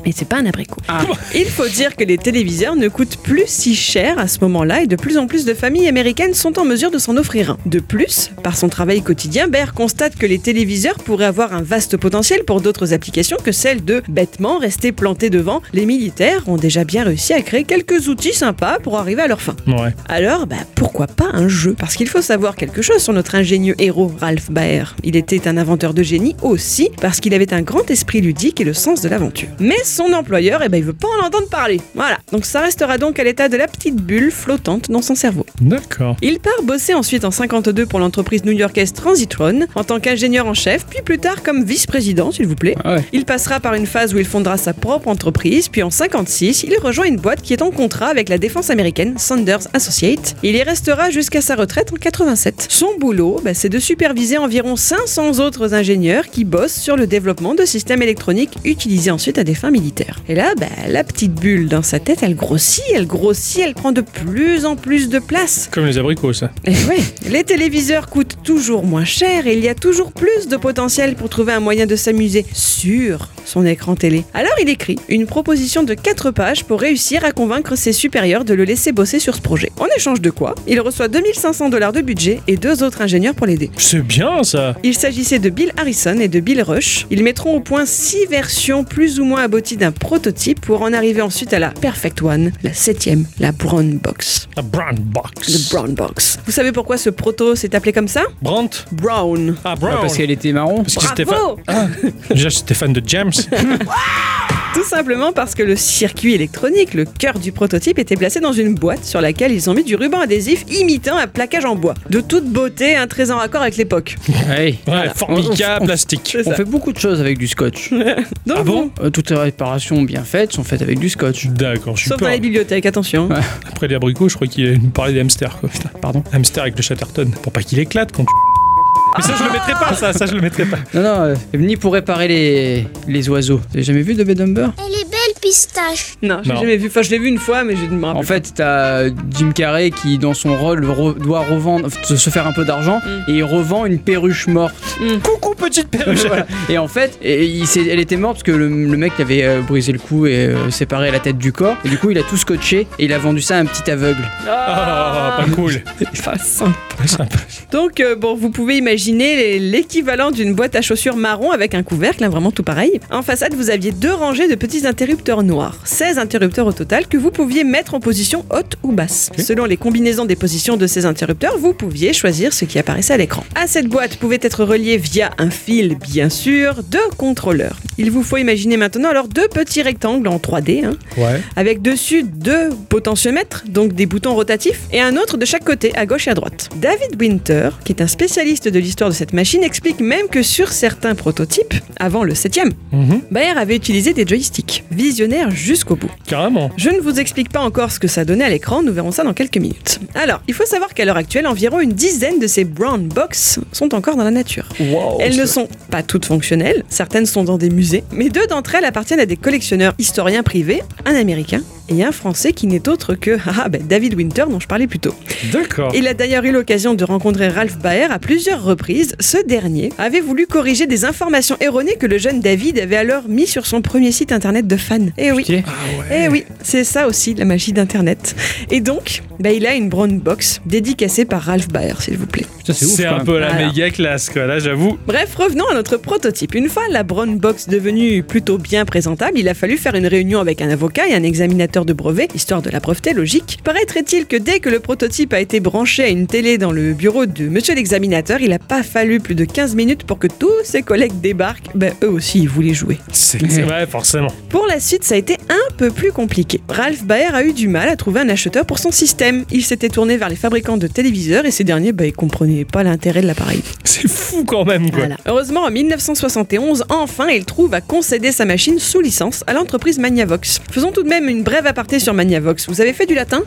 Et c'est pas un abricot. Ah. Il faut dire que les téléviseurs ne coûtent plus si cher à ce moment-là et de plus en plus de familles américaines sont en mesure de s'en offrir un. De plus, par son travail quotidien, Baer constate que les téléviseurs pourraient avoir un vaste potentiel pour d'autres applications que celle de bêtement rester plantés devant. Les militaires ont déjà bien réussi à créer quelques outils sympas pour arriver à leur fin. Ouais. Alors, bah, pourquoi pas un jeu? Parce qu'il faut savoir quelque chose sur notre ingénieux héros Ralph Baer. Il était un inventeur de génie aussi parce qu'il avait un grand esprit ludique et le sens de l'aventure. Mais son employeur, eh ben, il veut pas en entendre parler. Voilà, donc ça restera donc à l'état de la petite bulle flottante dans son cerveau. D'accord. Il part bosser ensuite en 52 pour l'entreprise new-yorkaise Transitron en tant qu'ingénieur en chef, puis plus tard comme vice-président, s'il vous plaît. Ah ouais. Il passera par une phase où il fondera sa propre entreprise, puis en 56, il rejoint une boîte qui est en contrat avec la défense américaine Sanders Associates. Il y restera jusqu'à sa retraite en 87. Son boulot, bah, c'est de superviser environ 500 autres ingénieurs qui bossent sur le développement de systèmes électroniques utilisés ensuite à des fins militaires. Et là, bah, la petite bulle dans sa tête, elle grossit, elle grossit, elle prend de plus en plus de place. Comme les abricots, ça. Et ouais, les téléviseurs coûtent toujours moins cher et il y a toujours plus de potentiel pour trouver un moyen de s'amuser sur son écran télé. Alors il écrit une proposition de 4 pages pour réussir à convaincre ses supérieurs de le laisser bosser sur ce projet. En échange de quoi, il reçoit 2500 dollars de budget et deux autres ingénieurs pour l'aider. C'est bien, ça. Il s'agissait de Bill Harrison et de Bill Rush. Ils mettront au point six versions plus ou moins abouties d'un prototype pour en arriver ensuite à la Perfect One, la septième, la Brown Box. La brown box. The Brown Box. Vous savez pourquoi ce proto s'est appelé comme ça? Brandt Brown. Ah, Ah, brown. parce qu'elle était marron. Parce que c'était Bravo fan... Déjà, j'étais fan de James. Tout simplement parce que le circuit électronique, le cœur du prototype, était placé dans une boîte sur laquelle ils ont mis du ruban adhésif imitant un plaquage en bois. De toute beauté, un très en raccord avec l'époque. Ouais. Ouais, formica, On- on- plastique. On ça. fait beaucoup de choses avec du scotch. Donc, Ah bon Euh, toutes les réparations bien faites sont faites avec du scotch. D'accord, je suis Sauf dans les bibliothèques, attention. Ouais. Après les abricots, je crois qu'il nous parlait des hamsters, quoi. Pardon Hamster avec le Chatterton. Pour pas qu'il éclate quand tu... Mais ça, je le mettrai pas, ça, ça, je le mettrai pas. Non, non, euh, ni pour réparer les, les oiseaux. Vous avez jamais vu de Dumber Elle est belle, pistache. Non, j'ai Non. jamais vu. Enfin, je l'ai vu une fois, mais je ne me rappelle En fait, t'as Jim Carrey qui, dans son rôle, re- doit revendre, se se faire un peu d'argent Mm. et il revend une perruche morte. Coucou petite perruche. Voilà. Et en fait, et il s'est- elle était morte parce que le, le mec avait euh, brisé le cou et euh, séparé la tête du corps. Et du coup, il a tout scotché et il a vendu ça à un petit aveugle. Ah, pas cool. pas sympa. Sympa. Donc, euh, bon, vous pouvez imaginer les- l'équivalent d'une boîte à chaussures marron avec un couvercle, hein, vraiment tout pareil. En façade, vous aviez deux rangées de petits interrupteurs noirs. 16 interrupteurs au total que vous pouviez mettre en position haute ou basse. Selon les combinaisons des positions de ces interrupteurs, vous pouviez choisir ce qui apparaissait à l'écran. À cette boîte pouvait être reliée via un fil, bien sûr, deux contrôleurs. Il vous faut imaginer maintenant alors deux petits rectangles en 3D, hein, Ouais. avec dessus deux potentiomètres, donc des boutons rotatifs, et un autre de chaque côté, à gauche et à droite. David Winter, qui est un spécialiste de l'histoire de cette machine, explique même que sur certains prototypes, avant le 7ème, Mhm. Bayer avait utilisé des joysticks, jusqu'au bout. Carrément. Je ne vous explique pas encore ce que ça donnait à l'écran, nous verrons ça dans quelques minutes. Alors, il faut savoir qu'à l'heure actuelle, environ une dizaine de ces brown box sont encore dans la nature. Wow, Elles ne sont pas toutes fonctionnelles, certaines sont dans des musées, mais deux d'entre elles appartiennent à des collectionneurs historiens privés, un américain et un français qui n'est autre que ah, ben, David Winter dont je parlais plus tôt. D'accord. Il a d'ailleurs eu l'occasion de rencontrer Ralph Baer à plusieurs reprises. Ce dernier avait voulu corriger des informations erronées que le jeune David avait alors mis sur son premier site internet de fans. Et oui. Putain. Eh oui, c'est ça aussi la magie d'internet. Et donc, bah, il a une brown box dédicacée par Ralph Baer, s'il vous plaît. C'est ouf, C'est quand un peu la Voilà. méga classe, quoi. Là, j'avoue. Bref, revenons à notre prototype. Une fois la brown box devenue plutôt bien présentable, il a fallu faire une réunion avec un avocat et un examinateur de brevet, histoire de la breveter, logique. Paraîtrait-il que dès que le prototype a été branché à une télé dans le bureau de monsieur l'examinateur, il n'a pas fallu plus de 15 minutes pour que tous ses collègues débarquent? Ben, eux aussi, ils voulaient jouer. C'est vrai, forcément. Pour la suite, ça a été un peu plus compliqué. Ralph Baer a eu du mal à trouver un acheteur pour son système. Il s'était tourné vers les fabricants de téléviseurs et ces derniers, bah, ils comprenaient pas l'intérêt de l'appareil. C'est fou quand même, quoi. Voilà. Heureusement, en 1971, enfin, il trouve à concéder sa machine sous licence à l'entreprise Magnavox. Faisons tout de même une brève aparté sur Magnavox. Vous avez fait du latin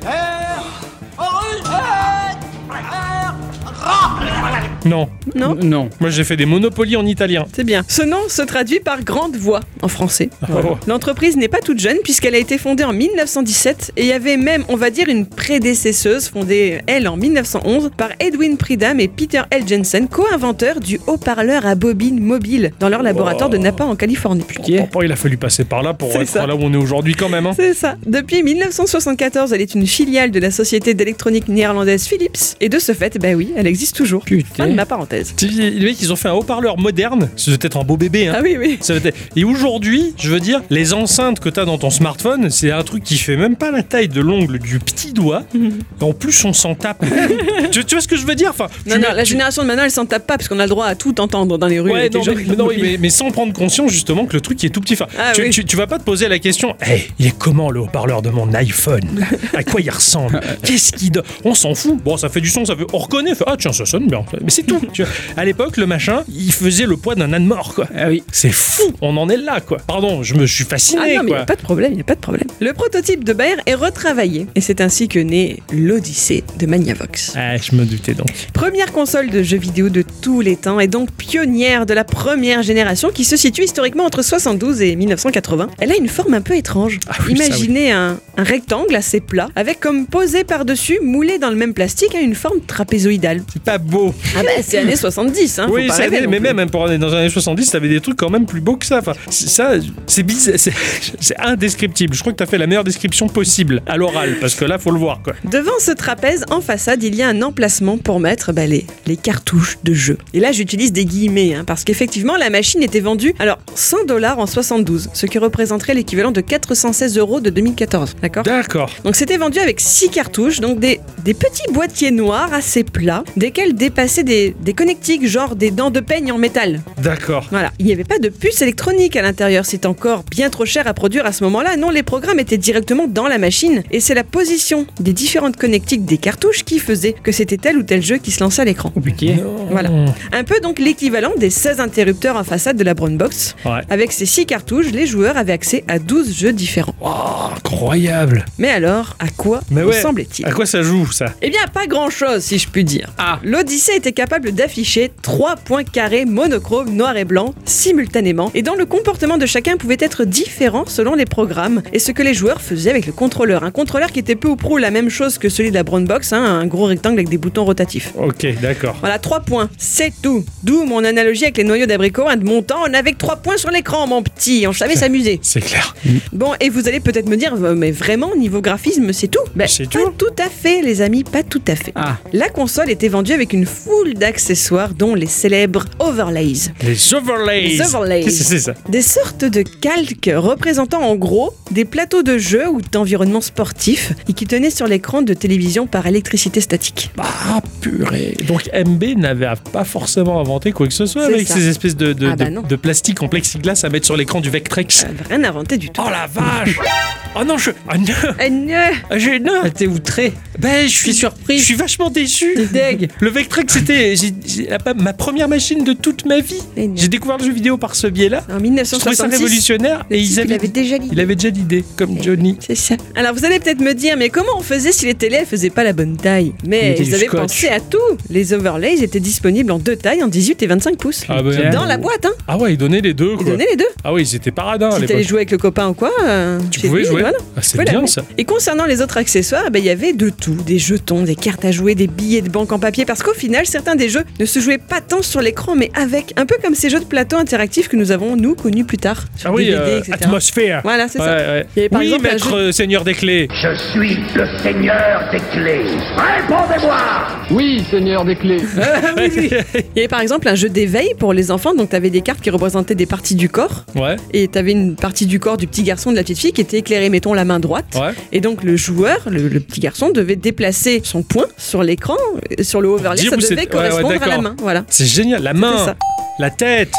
Non. Non Non. Moi, j'ai fait des monopolies en italien. C'est bien. Ce nom se traduit par grande voix en français. Oh. L'entreprise n'est pas toute jeune puisqu'elle a été fondée en 1917 et il y avait même, on va dire, une prédécesseuse fondée, elle, en 1911 par Edwin Pridham et Peter L. Jensen, co-inventeurs du haut-parleur à bobine mobile dans leur laboratoire de Napa en Californie. Putain. Pourquoi il a fallu passer par là pour être ça. là où on est aujourd'hui quand même. Hein. C'est ça. Depuis 1974, elle est une filiale de la société d'électronique néerlandaise Philips. Et de ce fait, bah oui, elle existe toujours. Putain. Ma parenthèse. Tu Les mecs, ils ont fait un haut-parleur moderne. C'est peut-être un beau bébé. Hein. Ah oui, oui. Ça Et aujourd'hui, je veux dire, les enceintes que t'as dans ton smartphone, c'est un truc qui fait même pas la taille de l'ongle du petit doigt. Et en plus, on s'en tape. tu, tu vois ce que je veux dire? Enfin, tu Non, non, mets- la tu- génération de maintenant, elle s'en tape pas parce qu'on a le droit à tout entendre dans les rues. Ouais, non, mais, mais non, mais, mais sans prendre conscience justement que le truc est tout petit. Enfin, Ah tu, oui. tu- tu vas pas te poser la question Hey, il est comment le haut-parleur de mon iPhone? À quoi il ressemble? Qu'est-ce qu'il donne On s'en fout. Bon, ça fait du son, ça fait. On reconnaît. fait, ah, tiens, ça sonne bien. Mais c'est tout. tu vois. À l'époque, le machin, il faisait le poids d'un âne mort, quoi. Ah oui. C'est fou. On en est là, quoi. Pardon, je me suis fasciné, Ah non, mais a pas de problème, il n'y a pas de problème. Le prototype de Bayer est retravaillé et c'est ainsi que naît l'Odyssée de Magnavox. Ah, je me doutais donc. Première console de jeux vidéo de tous les temps et donc pionnière de la première génération qui se situe historiquement entre 72 et 1980. Elle a une forme un peu étrange. Ah oui, Imaginez un, un rectangle assez plat avec comme posé par-dessus, moulé dans le même plastique, à une forme trapézoïdale. C'est pas beau. Ah c'est années 70, hein, faut oui, pas ça rêver allait, non mais plus. même hein, pour aller dans les années 70, t'avais des trucs quand même plus beaux que ça. Enfin, c'est- ça, c'est bizarre, c'est c'est indescriptible. Je crois que t'as fait la meilleure description possible à l'oral, parce que là, faut le voir, quoi. Devant ce trapèze, en façade, il y a un emplacement pour mettre bah, les, les cartouches de jeu. Et là, j'utilise des guillemets, hein, parce qu'effectivement, la machine était vendue, alors 100 dollars en 72, ce qui représenterait l'équivalent de 416 euros de 2014. D'accord? D'accord. donc c'était vendu avec 6 cartouches, donc des, des petits boîtiers noirs assez plats, desquels dépassaient des, des connectiques, genre des dents de peigne en métal. D'accord. Voilà, il n'y avait pas de puce électronique à l'intérieur, c'est encore bien trop cher à produire à ce moment-là. Non, les programmes étaient directement dans la machine et c'est la position des différentes connectiques des cartouches qui faisait que c'était tel ou tel jeu qui se lançait à l'écran. Putain. Voilà. Un peu donc l'équivalent des 16 interrupteurs en façade de la Brown Box. Ouais. Avec ces 6 cartouches, les joueurs avaient accès à 12 jeux différents. Oh, incroyable. Mais alors, à quoi Mais ouais. ressemblait-il? À quoi ça joue, ça? Eh bien, pas grand-chose, si je puis dire. Ah. L'Odyssée était capable d'afficher trois points carrés monochromes noir et blanc simultanément et dont le comportement de chacun pouvait être différent selon les programmes et ce que les joueurs faisaient avec le contrôleur. Un contrôleur qui était peu ou prou la même chose que celui de la Brown Box, hein, un gros rectangle avec des boutons rotatifs. Ok, d'accord. Voilà, trois points, c'est tout. D'où mon analogie avec les noyaux d'abricot. hein, de mon temps, on avait que trois points sur l'écran, mon petit. On savait s'amuser. C'est clair. Bon, et vous allez peut-être me dire, euh, mais vraiment, niveau graphisme, c'est tout? Ben, C'est Pas tout tout à fait, les amis, pas tout à fait. Ah. La console était vendue avec une foule d'accessoires, dont les célèbres overlays. Les overlays. Les overlays. Qu'est-ce que c'est ça? Des sortes de calques représentant en gros des plateaux de jeux ou d'environnements sportifs et qui tenaient sur l'écran de télévision par électricité statique. Ah purée. Donc MB n'avait pas forcément inventé quoi que ce soit avec ça. ces espèces de, de, Ah bah de- de plastique en plexiglas à mettre sur l'écran du Vectrex. Avait rien inventé du tout. Oh la vache Oh non, je. Ah non non. Ah, j'ai- non Ah, T'es outré Ben, je suis surpris. Je suis vachement déçu. Deg Le Vectrex, c'était j'ai- ma première machine de toute ma vie. Eh. J'ai découvert le jeu vidéo par ce biais-là. En Je trouvais ça 1966, révolutionnaire le et ils avaient, il avait déjà l'idée. il avait déjà l'idée, comme Johnny. C'est ça. Alors vous allez peut-être me dire, mais comment on faisait si les télés elles faisaient pas la bonne taille? Il Mais ils avaient scotch. pensé à tout. Les overlays étaient disponibles en deux tailles, en 18 et 25 pouces. Ah, bah. Dans la boîte, hein Ah ouais, ils donnaient les deux Ils donnaient les deux. Ah oui, ils étaient paradins si t'allais jouer avec le copain ou quoi, euh, Tu pouvais lui, jouer voilà. Ah, c'est bien ça. Et concernant les autres accessoires, eh ben, il y avait de tout. Des jetons, des cartes à jouer, des billets de banque en papier. Parce qu'au final, certains des jeux ne se jouaient pas tant sur l'écran, mais avec. Un peu comme ces jeux de plateau interactifs que nous avons, nous, connus plus tard. Sur Ah oui, DVD, euh, etc. atmosphère. Voilà, c'est Ouais, ça. ouais. Il y avait par oui, exemple maître jeu- seigneur des clés. Je suis le seigneur des clés. Répondez-moi Oui, Seigneur des clés. Il y avait par exemple un jeu d'éveil pour les enfants, donc t'avais des cartes qui représentaient des parties du corps, ouais, et t'avais une partie du corps du petit garçon, de la petite fille, qui était éclairée, mettons, la main droite. ouais. Et donc le joueur, le, le petit garçon, devait déplacer son poing sur l'écran, euh, sur le overlay, Dire ça devait ouais, correspondre à la d'accord. main. Voilà. C'est génial. La main, la tête.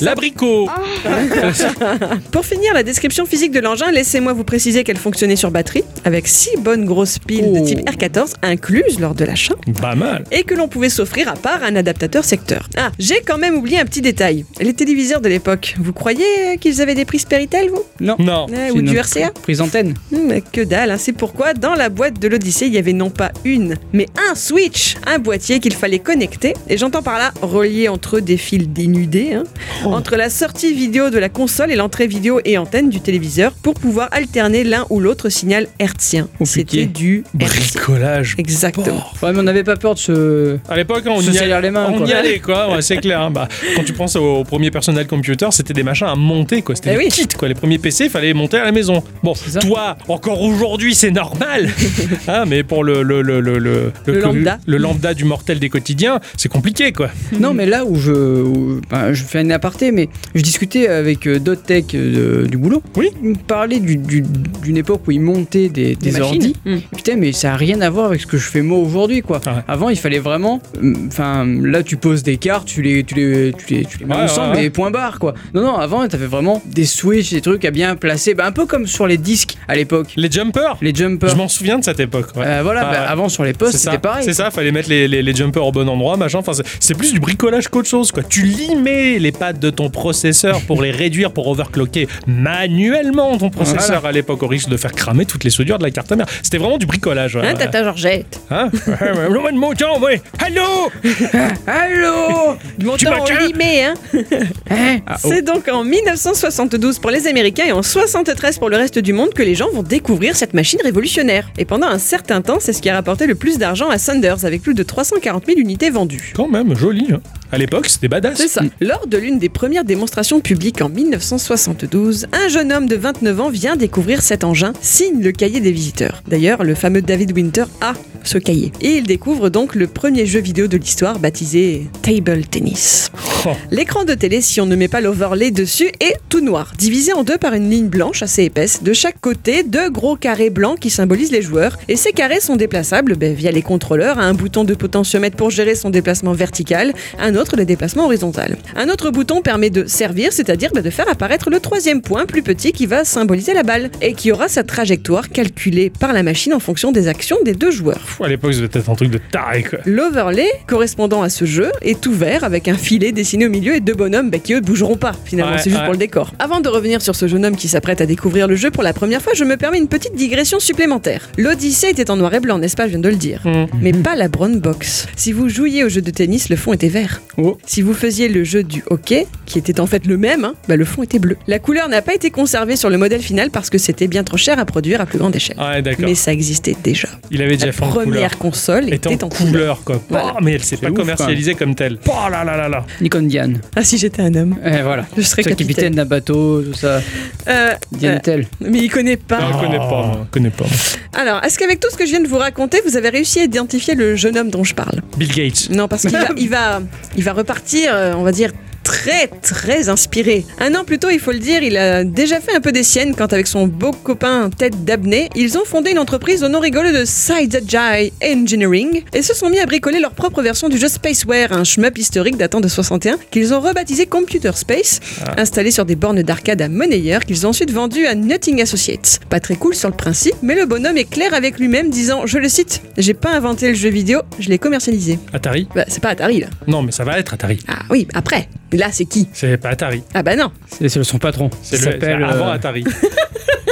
L'abricot. Pour finir la description physique de l'engin, laissez-moi vous préciser qu'elle fonctionnait sur batterie, avec six bonnes grosses piles de type R14 incluses lors de l'achat. Pas mal. et que l'on pouvait s'offrir à part un adaptateur secteur. Ah, j'ai quand même oublié un petit détail. Les téléviseurs de l'époque, vous croyez qu'ils avaient des prises Péritel, vous? Non. Non. C'est Ou du RCA Prise antenne. Hmm, mais Que dalle, hein. c'est pourquoi dans la boîte de l'Odyssée, il y avait non pas une, mais un switch, un boîtier qu'il fallait connecter, et j'entends par là relier entre eux des fils dénudés, hein. Entre la sortie vidéo de la console et l'entrée vidéo et antenne du téléviseur pour pouvoir alterner l'un ou l'autre signal hertzien. Oh, C'était du hertzien. Bricolage. Exactement. Ouais, mais on n'avait pas peur de se. À l'époque, on Se y, les mains, on quoi. y allait, quoi. Ouais, c'est clair. hein. Bah, quand tu penses au premier personnel computer, c'était des machins à monter, quoi. C'était Eh des oui. kits, quoi. Les premiers PC, il fallait les monter à la maison. Bon, toi, encore aujourd'hui, c'est normal. Hein, mais pour le le, le, le, le, Le lambda. le lambda du mortel des quotidiens, c'est compliqué, quoi. Non, mais là où je, où- ben, je fais un aparté, mais je discutais avec euh, d'autres techs euh, du boulot. Oui. Ils me parlaient du- du- d'une époque où ils montaient des, des, ordi. Hmm. Putain, mais ça a rien à voir avec ce que je fais moi aujourd'hui, quoi. Ouais. Avant, il fallait vraiment. Enfin, là, tu poses des cartes, tu les, tu les, tu les, tu les mets Ouais, ensemble, ouais, ouais. et point barre, quoi. Non, non, avant, t'avais vraiment des switches, des trucs à bien placer. Ben, un peu comme sur les disques à l'époque. Les jumpers. Les jumpers. Je m'en souviens de cette époque. ouais. Euh, voilà, Ah, ouais. avant sur les postes, c'était pareil. c'est ça, fallait mettre les, les, les jumpers au bon endroit, machin. Enfin, c'est- plus du bricolage qu'autre chose, quoi. Tu limais les pattes de ton processeur pour les réduire, pour overclocker manuellement ton processeur à l'époque, au risque de faire cramer toutes les soudures de la carte mère. C'était vraiment du bricolage. Hein, Tata Georgette Hein Le de mon temps, ouais. Allô Allô Tu m'as en limé, hein Hein Ah, oh. C'est donc en 1972 pour les Américains et en 73 pour le reste du monde que les gens vont découvrir cette machine révolutionnaire. Et pendant un certain temps, c'est ce qui a rapporté le plus d'argent à Sanders avec plus de 340 000 unités vendues. Quand même, joli. hein. À l'époque, c'était badass. C'est ça. Lors de l'une des premières démonstrations publiques en 1972, un jeune homme de 29 ans vient découvrir cet engin, signe le cahier des visiteurs. D'ailleurs, le fameux David Winter a ce cahier. Et il découvre donc le premier jeu vidéo de l'histoire baptisé Table Tennis. Oh. L'écran de télé, si on ne met pas l'overlay dessus, est tout noir, divisé en deux par une ligne blanche assez épaisse. De chaque côté, deux gros carrés blancs qui symbolisent les joueurs. Et ces carrés sont déplaçables ben, via les contrôleurs, un bouton de potentiomètre pour gérer son déplacement vertical, un autre le déplacement horizontal. Un autre bouton permet de servir, c'est-à-dire bah, de faire apparaître le troisième point plus petit qui va symboliser la balle et qui aura sa trajectoire calculée par la machine en fonction des actions des deux joueurs. Pff, à l'époque, ça devait être un truc de taré, quoi. L'overlay correspondant à ce jeu est tout vert avec un filet dessiné au milieu et deux bonhommes bah, qui eux ne bougeront pas finalement, Ouais, c'est juste ouais. pour le décor. Avant de revenir sur ce jeune homme qui s'apprête à découvrir le jeu pour la première fois, je me permets une petite digression supplémentaire. L'Odyssée était en noir et blanc, n'est-ce pas? Je viens de le dire. Mm. Mais pas la brown box. Si vous jouiez au jeu de tennis, le fond était vert. Oh. Si vous faisiez le jeu du hockey, qui était en fait le même, hein, bah, le fond était bleu. La couleur n'a pas été conservée sur le modèle final parce que c'était bien trop cher à produire à plus grande échelle. Ouais, d'accord. Mais ça existait déjà. Il avait déjà La fait en couleur. première console était était en en couleur. couleur, quoi. Voilà. Oh, mais elle s'est pas ouf, commercialisée comme telle. Oh là là là là. Nikon Diane. Ah si j'étais un homme, Eh, voilà. je serais capitaine. capitaine d'un bateau, tout ça. Euh, Diane euh, Tell. mais il connaît pas. Je connais pas, moi. Je connais pas. Alors, est-ce qu'avec tout ce que je viens de vous raconter, vous avez réussi à identifier le jeune homme dont je parle? Bill Gates. Non, parce qu'il va, il va, il va repartir, euh, on va dire, très très inspiré. Un an plus tôt, il faut le dire, il a déjà fait un peu des siennes quand avec son beau copain Ted Dabney, ils ont fondé une entreprise au nom rigolo de Sidejai Engineering et se sont mis à bricoler leur propre version du jeu Spaceware, un shmup historique datant de 61 qu'ils ont rebaptisé Computer Space, installé sur des bornes d'arcade à monnayeur qu'ils ont ensuite vendu à Nutting Associates. Pas très cool sur le principe, mais le bonhomme est clair avec lui-même disant, je le cite, j'ai pas inventé le jeu vidéo, je l'ai commercialisé. Atari? Bah, c'est pas Atari là. Non, mais ça va être Atari. Ah oui, après. Là, c'est qui C'est pas Atari. Ah bah non. C'est son patron. C'est s'appelle, avant euh, Atari.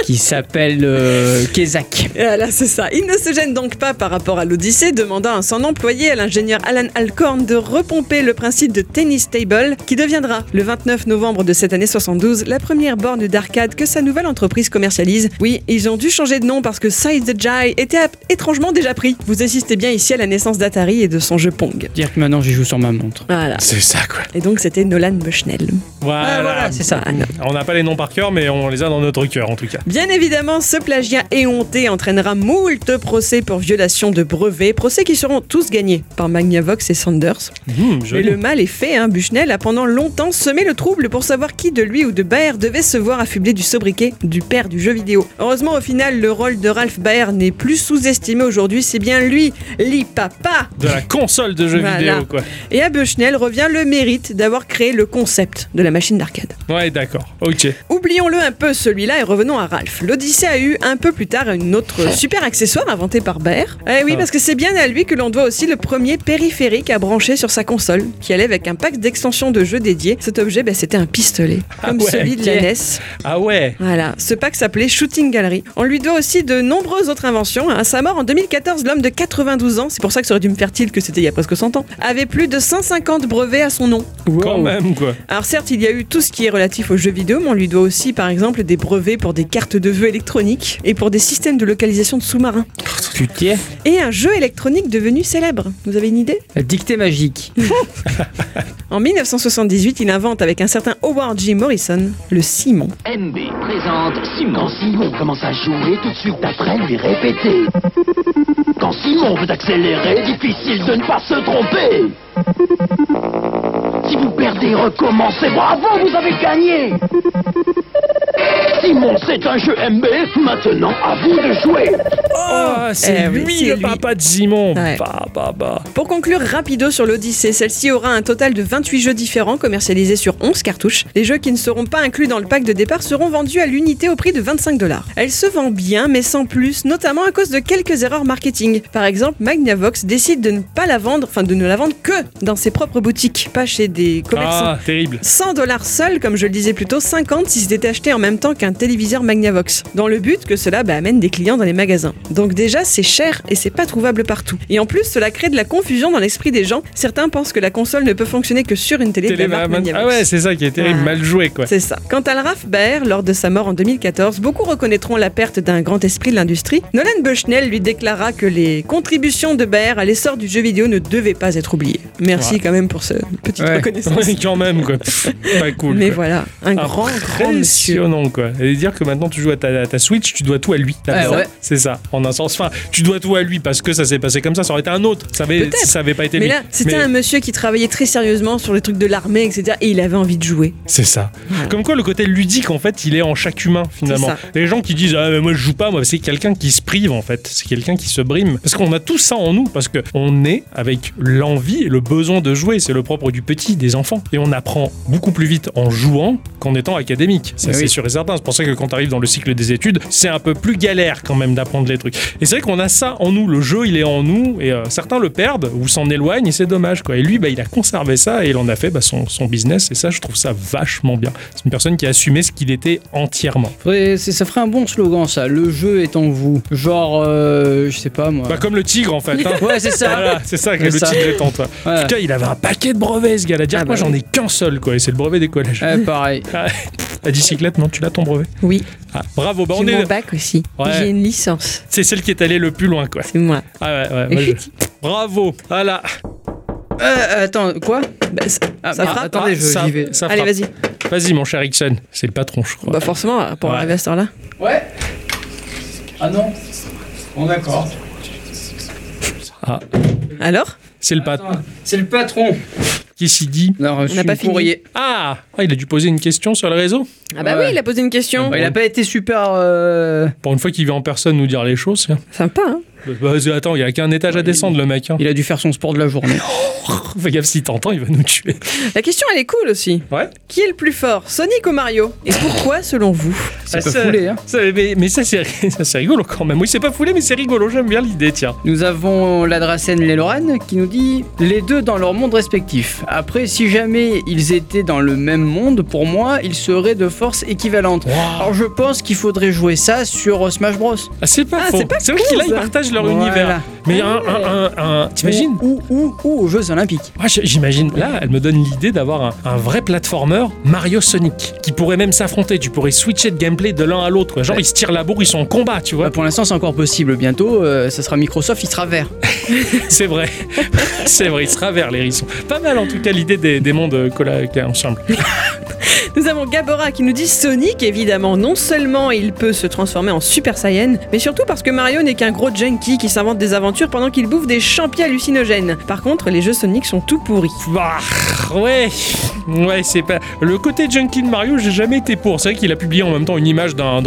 qui s'appelle euh, Kezak. Voilà, c'est ça. Il ne se gêne donc pas par rapport à l'Odyssée, demandant à son employé, à l'ingénieur Alan Alcorn, de repomper le principe de Tennis Table, qui deviendra, le 29 novembre de cette année 72, la première borne d'arcade que sa nouvelle entreprise commercialise. Oui, ils ont dû changer de nom parce que Side the Jai était étrangement déjà pris. Vous assistez bien ici à la naissance d'Atari et de son jeu Pong. Dire que maintenant j'y joue sur ma montre. Voilà. C'est ça, quoi. Et donc c'était Nolan Bushnell. Voilà. Ah, voilà, c'est ça. Voilà. On n'a pas les noms par cœur, mais on les a dans notre cœur, en tout cas. Bien évidemment, ce plagiat éhonté entraînera moult procès pour violation de brevets, procès qui seront tous gagnés par Magnavox et Sanders. Hum, Mais le mal est fait, hein. Bushnell a pendant longtemps semé le trouble pour savoir qui de lui ou de Baer devait se voir affublé du sobriquet du père du jeu vidéo. Heureusement, au final, le rôle de Ralph Baer n'est plus sous-estimé aujourd'hui, c'est bien lui, l'I-Papa. De la console de jeux Voilà. vidéo, quoi. Et à Bushnell revient le mérite d'avoir créé le concept de la machine d'arcade. Ouais, d'accord. Ok. Oublions-le un peu celui-là et revenons à Ralph. L'Odyssée a eu un peu plus tard une autre super accessoire inventé par Baer. Eh oui, Ah. parce que c'est bien à lui que l'on doit aussi le premier périphérique à brancher sur sa console, qui allait avec un pack d'extensions de jeux dédiés. Cet objet, ben, c'était un pistolet, Ah comme ouais, celui de la NES. Ah ouais. Voilà, ce pack s'appelait Shooting Gallery. On lui doit aussi de nombreuses autres inventions. À sa mort en 2014, l'homme de 92 ans, c'est pour ça que ça aurait dû me faire tilt que c'était il y a presque 100 ans, avait plus de 150 brevets à son nom. Quand même, quoi. Alors certes, il y a eu tout ce qui est relatif aux jeux vidéo, mais on lui doit aussi par exemple des brevets pour des cartes de vœux électroniques et pour des systèmes de localisation de sous-marins. Putain. Et un jeu électronique devenu célèbre. Vous avez une idée? La dictée magique. En 1978, il invente avec un certain Howard G. Morrison le Simon. MB présente Simon. Quand Simon commence à jouer, tout de suite après lui répéter. Quand Simon veut accélérer, difficile de ne pas se tromper. Si vous perdez, recommencez. Bravo, vous avez gagné. Simon, c'est un jeu MB. Maintenant, à vous de jouer. Oh, c'est eh oui, lui le lui. papa de Simon. Ouais. Bah, bah, bah. Pour conclure rapido sur l'Odyssée, celle-ci aura un total de 28 jeux différents commercialisés sur 11 cartouches. Les jeux qui ne seront pas inclus dans le pack de départ seront vendus à l'unité au prix de 25 dollars. Elle se vend bien, mais sans plus, notamment à cause de quelques erreurs marketing. Par exemple, Magnavox décide de ne pas la vendre, enfin de ne la vendre que dans ses propres boutiques, pas chez des commerçants. Ah, terrible. 100 dollars seul, comme je le disais plus tôt, 50 si c'était acheté en même temps qu'un téléviseur Magnavox, dans le but que cela bah, amène des clients dans les magasins. Donc déjà, c'est cher et c'est pas trouvable partout. Et en plus, cela crée de la confusion dans l'esprit des gens. Certains pensent que la console ne peut fonctionner que sur une télé, de la Télé- marque ah ouais, c'est ça qui est terrible. Ah. Mal joué, quoi. C'est ça. Quant à Ralph Baer, lors de sa mort en 2014, beaucoup reconnaîtront la perte d'un grand esprit de l'industrie. Nolan Bushnell lui déclara que les contributions de Baer à l'essor du jeu vidéo ne devaient pas être oubliées. Merci Ouais. quand même pour cette petite Ouais. reconnaissance. Ouais, quand même, quoi. Pas cool. Mais quoi. voilà, un grand, grand monsieur. Impressionnant, quoi. Et dire que maintenant tu joues à ta, à ta Switch, tu dois tout à lui. Ouais. C'est ça. En un sens. Enfin, tu dois tout à lui parce que ça s'est passé comme ça. Ça aurait été un autre. Ça avait, ça avait pas été Mais lui. là, c'était Mais un monsieur qui travaillait très sérieusement sur les trucs de l'armée, etc. Et il avait envie de jouer. C'est ça. Voilà. Comme quoi, le côté ludique, en fait, il est en chaque humain, finalement. Les gens qui disent Ah, mais moi je joue pas, moi, c'est quelqu'un qui se prive, en fait. C'est quelqu'un qui se brime. Parce qu'on a tout ça en nous. Parce qu'on est avec l'envie et le besoin de jouer. C'est le propre du petit, des enfants. Et on apprend beaucoup plus vite en jouant qu'en étant académique. Ça, c'est oui. sûr et certain. C'est pour ça que quand tu arrives dans le cycle des études, c'est un peu plus galère quand même d'apprendre les Et c'est vrai qu'on a ça en nous. Le jeu, il est en nous. Et euh, certains le perdent ou s'en éloignent. Et c'est dommage, quoi. Et lui, bah, il a conservé ça et il en a fait bah, son, son business. Et ça, je trouve ça vachement bien. C'est une personne qui a assumé ce qu'il était entièrement. Ça ferait un bon slogan, ça. Le jeu est en vous. Genre, euh, je sais pas moi. Bah, comme le tigre, en fait. hein. Ouais, c'est ça. Voilà, c'est ça que le ça. tigre est en toi. Voilà. Putain, il avait un paquet de brevets, ce gars-là. Dire Ah moi, bah j'en ai qu'un seul, quoi. Et c'est le brevet des collèges. Ouais, pareil. La bicyclette, non, tu l'as ton brevet Oui. Ah, bravo, bah on J'ai est. mon bac aussi. Ouais. J'ai une licence. C'est celle qui est allée le plus loin, quoi. C'est moi. Ah ouais, ouais. moi, je- Bravo. Voilà. Euh, attends, quoi? Bah, ça, Ah, ça frappe. Attendez, Ah, je- ça- vais. ça Allez, vas-y. Vas-y, mon cher Ixon. C'est le patron, je crois. Bah forcément, pour Ouais. arriver à cette heure-là. Ouais. Ah non. Bon, d'accord. Ah, Alors? C'est le patron. C'est le patron. Qui s'y dit On a reçu n'a pas courrier. ah, ah, il a dû poser une question sur le réseau. Ah bah Ouais. oui, il a posé une question. Bah, il a pas été super. euh, Pour une fois qu'il vient en personne nous dire les choses. tiens. Sympa, hein Bah, attends, il y a qu'un étage à descendre, le mec. Hein. Il a dû faire son sport de la journée. Fais gaffe, si t'entends, il va nous tuer. La question, elle est cool aussi. Ouais. Qui est le plus fort, Sonic ou Mario? Et pourquoi, selon vous? C'est Ah, pas ça- foulé, hein. ça- mais, mais ça, c'est rigolo quand même. Oui, c'est pas foulé, mais c'est rigolo. J'aime bien l'idée, tiens. Nous avons la Dracène et Lorraine qui nous dit les deux dans leur monde respectif. Après, si jamais ils étaient dans le même monde, pour moi, ils seraient de force équivalente. Alors je pense qu'il faudrait jouer ça sur Smash Bros. Ah, c'est pas Ah, faux. c'est vrai là, ils ça. Leur Voilà. univers. Mais un, un, un, un- t'imagines Ou, ou, ou aux Jeux Olympiques. Moi, j- j'imagine. Là, elle me donne l'idée d'avoir un, un vrai platformer Mario Sonic qui pourrait même s'affronter. Tu pourrais switcher de gameplay de l'un à l'autre. Genre, Ouais. ils se tirent la bourre, ils sont en combat, tu vois. Bah, pour l'instant, c'est encore possible. Bientôt, euh, ça sera Microsoft, il sera vert. C'est vrai. c'est vrai, il sera vert, les hérissons. Pas mal, en tout cas, l'idée des, des mondes collaborés ensemble. Nous avons Gabora qui nous dit Sonic, évidemment. Non seulement il peut se transformer en Super Saiyan, mais surtout parce que Mario n'est qu'un gros junkie qui s'invente des aventures pendant qu'il bouffe des champis hallucinogènes. Par contre, les jeux Sonic sont tout pourris. Bah, ouais. Ouais, c'est pas. Le côté junkie de Mario, j'ai jamais été pour. C'est vrai qu'il a publié en même temps une image d'un,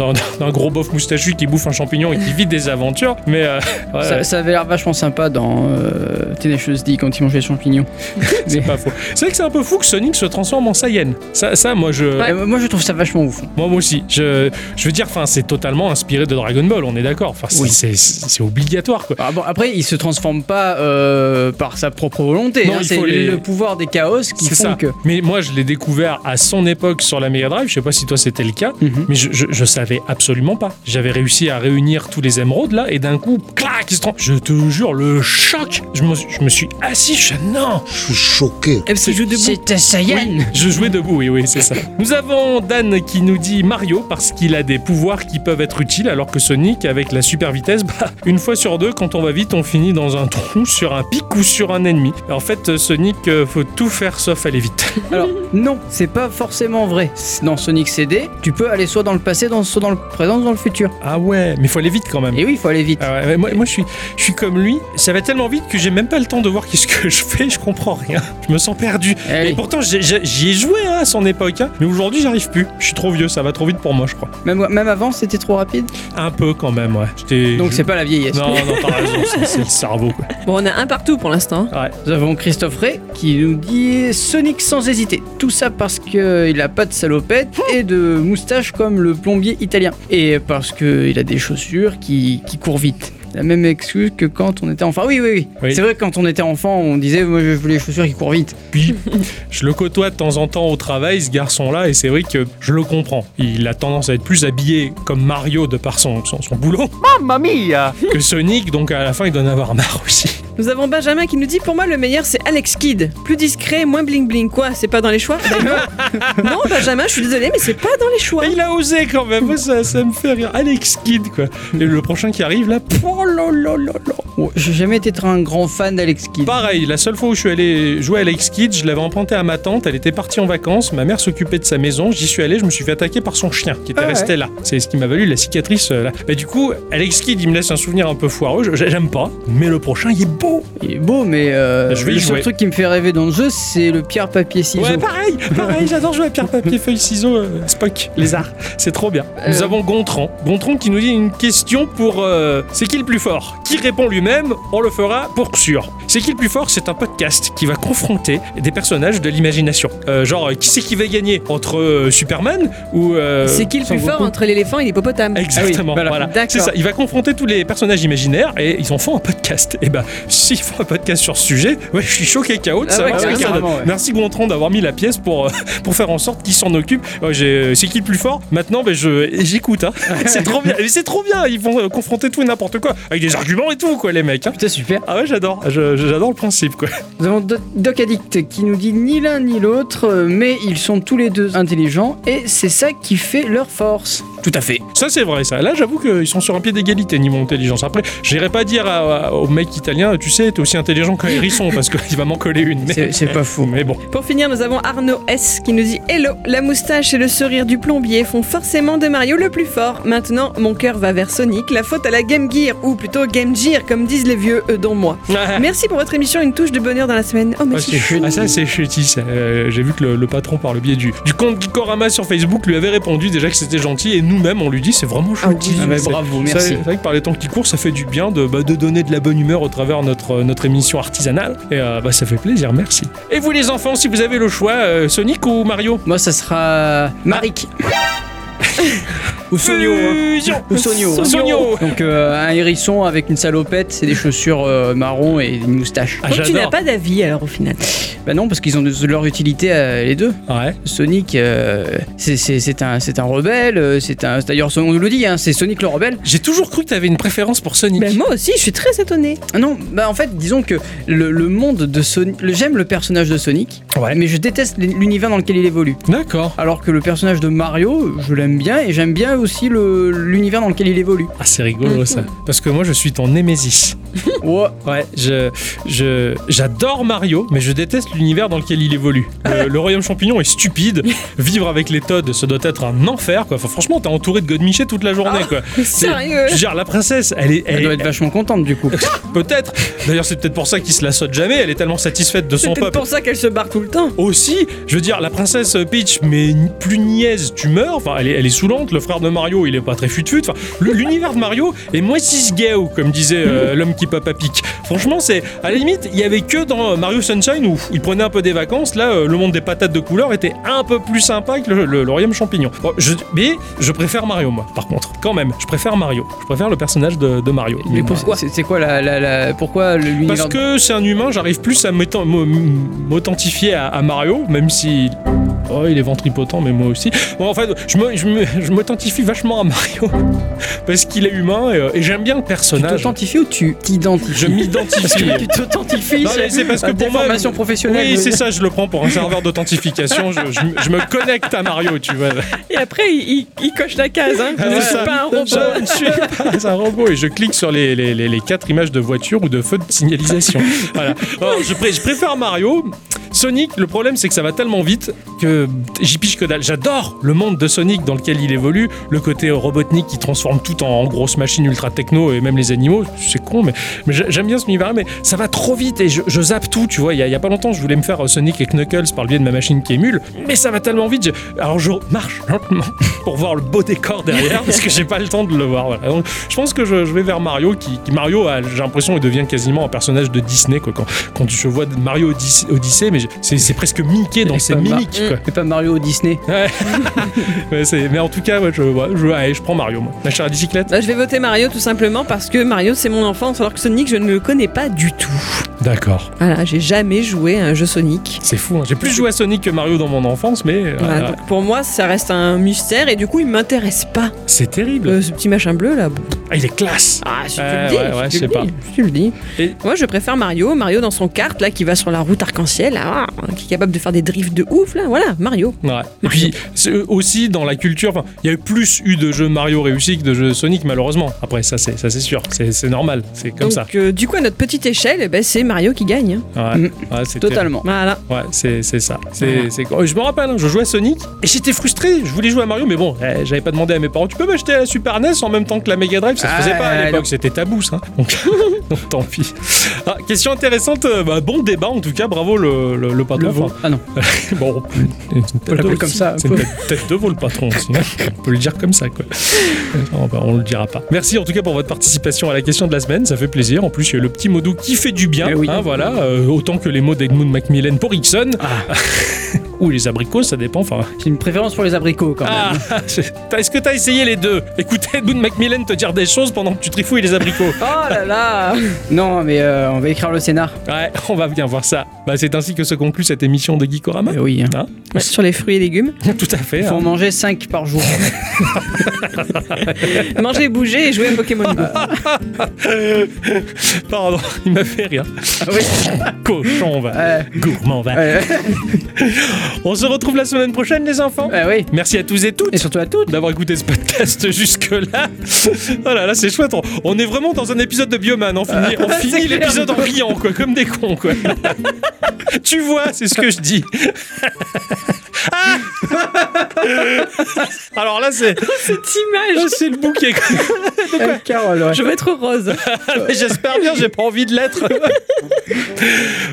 gros bof moustachu qui bouffe un champignon et qui vit des aventures. Mais. euh, ouais, Ça, ça avait l'air vachement sympa dans euh, Tenacious D quand il mangeait les champignons. c'est pas faux. C'est vrai que c'est un peu fou que Sonic se transforme en Saiyan. Ça, ça moi, je. Euh, moi, je trouve ça vachement ouf. Moi, moi aussi. Je, je veux dire, enfin, c'est totalement inspiré de Dragon Ball, on est d'accord. Enfin, c'est, Oui. c'est, c'est obligatoire, quoi. Ah bon, après, il se transforme pas euh, par sa propre volonté. Non, hein, c'est le, les- le pouvoir des chaos qui font ça. que. Mais moi, je l'ai découvert à son époque sur la Mega Drive. Je sais pas si toi c'était le cas, Mhm. mais je, je, je savais absolument pas. J'avais réussi à réunir tous les émeraudes là, et d'un coup, clac, il se trompe. Je te jure, le choc. Je me, je me suis assis. Je non. Je suis choqué. Elle se joue debout. C'est un Saiyan Je jouais debout, oui, oui, c'est ça. Nous avons Dan qui nous dit Mario parce qu'il a des pouvoirs qui peuvent être utiles, alors que Sonic, avec la super vitesse, bah, une fois sur deux, quand on va vite, on finit dans un trou, sur un pic ou sur un ennemi. En fait, Sonic, euh, faut tout faire sauf aller vite. Alors, non, c'est pas forcément vrai. Dans Sonic CD, tu peux aller soit dans le passé, dans- soit dans le présent, soit dans le futur. Ah ouais, mais faut aller vite quand même. Et oui, il faut aller vite. Ah ouais, moi, moi, je, suis, je suis comme lui, ça va tellement vite que j'ai même pas le temps de voir qu'est-ce que je fais, je comprends rien. Je me sens perdu. Eh Et pourtant, j'y ai joué hein, à son époque, hein. mais aujourd'hui, j'arrive plus. Je suis trop vieux, ça va trop vite pour moi, je crois. Même, même avant, c'était trop rapide? Un peu quand même, ouais. Donc, c'est pas la vieillesse. Non, non, t'as raison, c'est- c'est le cerveau, quoi. Bon, on a un partout pour l'instant. Ouais. Nous avons Christophe Ray qui nous dit Sonic sans hésiter. Tout ça parce qu'il a pas de salopette et de moustache comme le plombier italien. Et parce qu'il a des chaussures qui, qui courent vite. La même excuse que quand on était enfant. Oui, oui, oui. Oui. C'est vrai que quand on était enfant, on disait Moi, je veux les chaussures qui courent vite. Puis, je le côtoie de temps en temps au travail, ce garçon-là, et c'est vrai que je le comprends. Il a tendance à être plus habillé comme Mario de par son, son, son boulot Mamma mia! que Sonic, donc à la fin, il doit en avoir marre aussi. Nous avons Benjamin qui nous dit pour moi le meilleur c'est Alex Kidd. Plus discret, moins bling bling. Quoi C'est pas dans les choix? Ben non. non, Benjamin, je suis désolé, mais c'est pas dans les choix. Il a osé quand même, Moi, ça, ça me fait rire. Alex Kidd, quoi. Et le prochain qui arrive là, oh là là là là. Ouais, J'ai jamais été un grand fan d'Alex Kidd. Pareil, la seule fois où je suis allé jouer à Alex Kidd, je l'avais emprunté à ma tante, elle était partie en vacances, ma mère s'occupait de sa maison, j'y suis allé, je me suis fait attaquer par son chien qui était Ah ouais. resté là. C'est ce qui m'a valu la cicatrice euh, là. Mais du coup, Alex Kidd, il me laisse un souvenir un peu foireux, je- j'aime pas, mais le prochain, il est beau. Il est beau, mais euh, Je vais le seul truc qui me fait rêver dans le jeu, c'est le pierre papier ciseaux. Ouais, pareil, pareil, j'adore jouer à pierre, papier, feuille, ciseaux, euh, Spock, lézard. C'est trop bien. Nous Euh. avons Gontran. Gontran qui nous dit une question pour. euh, c'est qui le plus fort? Qui répond lui-même? On le fera pour sûr. C'est qui le plus fort? C'est un podcast qui va confronter des personnages de l'imagination. Euh, genre, qui c'est qui va gagner? Entre Superman ou. C'est qui le plus fort entre l'éléphant et l'hippopotame? Exactement, Ah oui, voilà. voilà. D'accord. C'est ça. Il va confronter tous les personnages imaginaires et ils en font un podcast. Et ben, s'ils font un podcast sur ce sujet, ouais, je suis choqué KO de Ah savoir ouais, ce que ça donne. carrément, ouais. Merci Gontran d'avoir mis la pièce pour, euh, pour faire en sorte qu'il s'en occupe. Ouais, j'ai- c'est qui le plus fort? Maintenant, ben, j'écoute. hein. c'est trop bien. C'est trop bien. Ils vont euh, confronter tout et n'importe quoi avec des arguments et tout, quoi, les mecs. hein. Putain, super. Ah ouais, j'adore. J'adore le principe, quoi. Nous avons Do- Doc Addict qui nous dit ni l'un ni l'autre, euh, mais ils sont tous les deux intelligents et c'est ça qui fait leur force. Tout à fait. Ça, c'est vrai, ça. Là, j'avoue qu'ils sont sur un pied d'égalité niveau intelligence. Après, j'irai pas dire à- à- au mec italien, tu sais, t'es aussi intelligent qu'un hérisson parce qu'il va m'en coller une. Mais, C'est pas faux. mais bon. Pour finir, nous avons Arnaud S qui nous dit Hello, la moustache et le sourire du plombier font forcément de Mario le plus fort. Maintenant, mon cœur va vers Sonic, la faute à la Game Gear, ou plutôt Game Gear, comme disent les vieux, eux dont moi. Merci pour votre émission, une touche de bonheur dans la semaine. Oh, Ah, merci. c'est. Ah, ça, c'est chutis. Euh, J'ai vu que le, le patron, par le biais du, du compte Gikorama sur Facebook, lui avait répondu déjà que c'était gentil. Et nous-mêmes, on lui dit c'est vraiment Ah oui. Ah, bah, C'est- bravo, merci. C'est vrai que par les temps qui courent, ça fait du bien de, bah, de donner de la bonne humeur au travers notre, notre émission artisanale. Et euh, bah, ça fait plaisir, merci. Et vous, les enfants, si vous avez le choix, euh, Sonic ou Mario? Moi, ça sera Marik. Ou Sonio. hein. Fusion Ou Sonio. Sonio. Donc euh, un hérisson avec une salopette, c'est des chaussures euh, marron et une moustache. Ah, Donc tu n'as pas d'avis alors au final. Bah non, parce qu'ils ont de- leur utilité euh, les deux. Ouais. Sonic, euh, c'est- un, c'est un rebelle, c'est un. D'ailleurs, on nous le dit, hein, c'est Sonic le rebelle. J'ai toujours cru que t'avais une préférence pour Sonic. Ben, moi aussi, je suis très étonnée. Ah non, bah en fait, disons que le, le monde de Sonic. J'aime le personnage de Sonic, Ouais. mais je déteste l'univers dans lequel il évolue. D'accord. Alors que le personnage de Mario, je l'aime bien et j'aime bien aussi le- l'univers dans lequel il évolue. Ah, c'est rigolo ça. Parce que moi, je suis ton némésis. Ouais. Ouais, je, je, j'adore Mario, mais je déteste l'univers dans lequel il évolue. Le, le royaume champignon est stupide. Vivre avec les Toads, ça doit être un enfer, quoi. Enfin, franchement, t'es entouré de godemiché toute la journée, quoi. C'est- Sérieux Je veux dire, la princesse, elle est, Elle, elle doit est- être vachement contente du coup. peut-être. D'ailleurs, c'est peut-être pour ça qu'il se la saute jamais. Elle est tellement satisfaite de C'est son peut-être peuple. pour ça qu'elle se barre tout le temps. Aussi, je veux dire, la princesse Peach, mais plus niaise, tu meurs. Enfin, elle est, elle est saoulante. Le frère de Mario, il est pas très fut-fut. Enfin, l'univers de Mario est moins cisgao, comme disait euh, l'homme qui à pic. Franchement, c'est à la limite, il y avait que dans Mario Sunshine où il prenait un peu des vacances. Là, euh, le monde des patates de couleur était un peu plus sympa que le, le- le royaume champignon. Bon, je, mais je préfère Mario, moi, par contre. Quand même, je préfère Mario. Je préfère le personnage de, de Mario. Mais pourquoi? C'est quoi la, la, la- pourquoi le- l'univers Parce que c'est un humain, j'arrive plus à m'authent- m'au- m'authentifier à, à Mario, même si. Oh, il est ventripotent, mais moi aussi. Bon, en fait, je me- m'authentifie vachement à Mario. Parce qu'il est humain et, euh, et j'aime bien le tu personnage. t'authentifies ou tu t'identifies Je m'identifie. Tu t'authentifies c'est parce que pour moi- formations professionnelles. Oui, c'est ça, je le prends pour un serveur d'authentification. Je, je- je me connecte à Mario, tu vois. Et après, il, coche la case. Hein. Ah, je ne suis pas un robot. Je ne suis pas un robot et je clique sur les, les, les- les quatre images de voiture ou de feux de signalisation. voilà. Alors, je, pré- je préfère Mario. Sonic, le problème c'est que ça va tellement vite que j'y pige que dalle. J'adore le monde de Sonic dans lequel il évolue, le côté robotnik qui transforme tout en, en grosse machine ultra techno et même les animaux. C'est con, mais, mais j'ai- j'aime bien ce univers mais ça va trop vite et je, je zappe tout. Tu vois, il y, a- il y a pas longtemps, je voulais me faire euh, Sonic et Knuckles par le biais de ma machine qui émule, mais ça va tellement vite. je- alors je marche lentement pour voir le beau décor derrière parce que j'ai pas le temps de le voir. Voilà. Donc, je pense que je, je vais vers Mario qui, qui Mario, a- j'ai l'impression, il devient quasiment un personnage de Disney quoi. Quand, quand je vois Mario Odyssey, Odyssey, mais c'est presque Mickey dans ses mimiques. C'est pas Mario Disney. Ouais. Mais en tout cas, ouais, je, ouais, je, allez, je prends Mario. Moi. La chère à bicyclette. Bah, je vais voter Mario tout simplement parce que Mario c'est mon enfance alors que Sonic je ne le connais pas du tout. D'accord. Voilà, j'ai jamais joué à un jeu Sonic. C'est fou. hein. J'ai plus joué à Sonic que Mario dans mon enfance, mais euh, Voilà, donc pour moi, ça reste un mystère et du coup, il m'intéresse pas. c'est terrible. Euh, ce petit machin bleu là. bon. Ah, il est classe. Ah, si tu Ouais, le dis, ouais, ouais, si je tu sais le pas. dis, si tu le dis. Et- Moi, je préfère Mario. Mario dans son kart là, qui va sur la route arc-en-ciel, là, ah, qui est capable de faire des drifts de ouf là. Voilà, Mario. Ouais. Et puis c'est, euh, aussi dans la culture, enfin, il y a eu plus eu de jeux Mario réussis que de jeux Sonic malheureusement. Après ça c'est ça c'est sûr, c'est, c'est normal, c'est comme donc, ça. euh, du coup, à notre petite échelle, eh ben, c'est Mario qui gagne. hein. Ouais, Mm. ouais, c'est Totalement. terrible. Voilà. Ouais, c'est, c'est ça. C'est, c'est... oh, Je me rappelle, hein, je jouais à Sonic et j'étais frustré. Je voulais jouer à Mario, mais bon, eh, j'avais pas demandé à mes parents. Tu peux m'acheter la Super NES en même temps que la Mega Drive? Ça se Ah, faisait pas à l'époque, non. c'était tabou ça. Donc, donc, tant pis. Ah, question intéressante, euh, bah, bon débat en tout cas, bravo le, le, le patron. Le veau. Enfin, Ah non. Bon, on peut l'appeler comme ça, C'est un une peu. tête- tête de veau le patron aussi. hein. On peut le dire comme ça, quoi. On, va- on le dira pas. Merci en tout cas pour votre participation à la question de la semaine, ça fait plaisir. En plus, il y a le petit modou qui fait du bien. Eh oui. hein, voilà, euh, autant que les mots d'Edmund Macmillan pour Ixon. Ah, Ou les abricots, ça dépend. Enfin, j'ai une préférence pour les abricots quand ah, même. t'as- est-ce que t'as essayé les deux? Écoutez Edmund Macmillan te dire des choses pendant que tu trifouilles les abricots. Oh là là Non, mais euh, on va écrire le scénar. Ouais, on va bien voir ça. Bah, c'est ainsi que se conclut cette émission de Geekorama. Eh oui. hein? Hein Ouais, Sur les fruits et légumes. Tout à fait. Il faut en hein. manger 5 par jour. Manger, bouger et jouer à Pokémon Go. Pardon, il m'a fait rire. Ah oui. Cochon, va. Ouais. Gourmand, va. Ouais, On se retrouve la semaine prochaine, les enfants. ouais, oui. Merci à tous et toutes Et surtout à toutes. d'avoir écouté ce podcast jusque-là. Voilà, là c'est chouette. On- On est vraiment dans un épisode de Bioman. On finit, on finit l'épisode en riant, quoi, comme des cons, quoi. tu vois, c'est ce que je dis. Ah Alors là, c'est Cette image c'est le bouquet. Euh, Carole, ouais. Je vais être rose. J'espère bien, j'ai pas envie de l'être.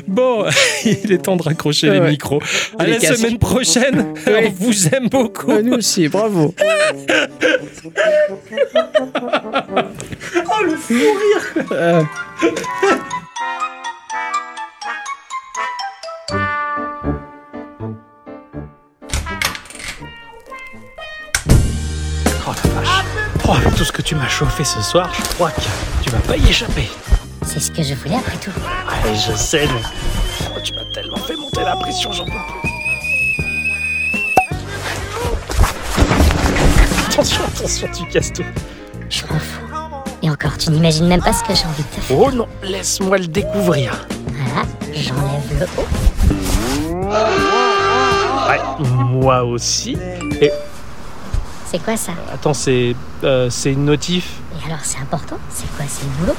bon, il est temps de raccrocher les micros. À Les la casques. Semaine prochaine. On vous aime beaucoup. Nous aussi, bravo. Oh, le fou rire. Euh, Oh la vache. Oh, avec tout ce que tu m'as chauffé ce soir, je crois que tu vas pas y échapper. C'est ce que je voulais après tout. Ouais, je sais, mais oh, tu m'as tellement fait monter la pression, j'en peux plus. Attention, attention, tu casses tout. Je m'en fous. Et encore, tu n'imagines même pas ce que j'ai envie de te faire. Oh non, laisse-moi le découvrir. Voilà, j'enlève le haut. Ouais, moi aussi. Et C'est quoi ça? attends, c'est euh, c'est une notif. Et alors, c'est important? C'est quoi? C'est le boulot?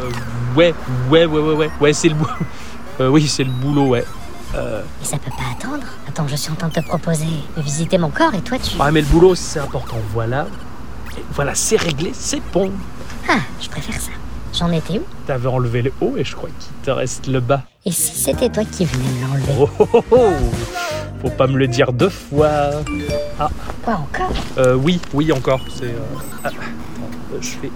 Euh, ouais, ouais, ouais, ouais, ouais, ouais, c'est le boulot. Euh, oui, c'est le boulot, ouais. Euh, Mais ça peut pas attendre? Attends, je suis en train de te proposer de visiter mon corps et toi tu. ouais, mais le boulot, c'est important. Voilà. Et voilà, c'est réglé, c'est bon. Ah, je préfère ça. J'en étais où T'avais enlevé le haut et je crois qu'il te reste le bas. Et si c'était toi qui venais me l'enlever Oh, oh, oh, oh. Faut pas me le dire deux fois. Quoi encore Euh, oui, oui, encore. C'est. euh, ah, attends, euh, je fais.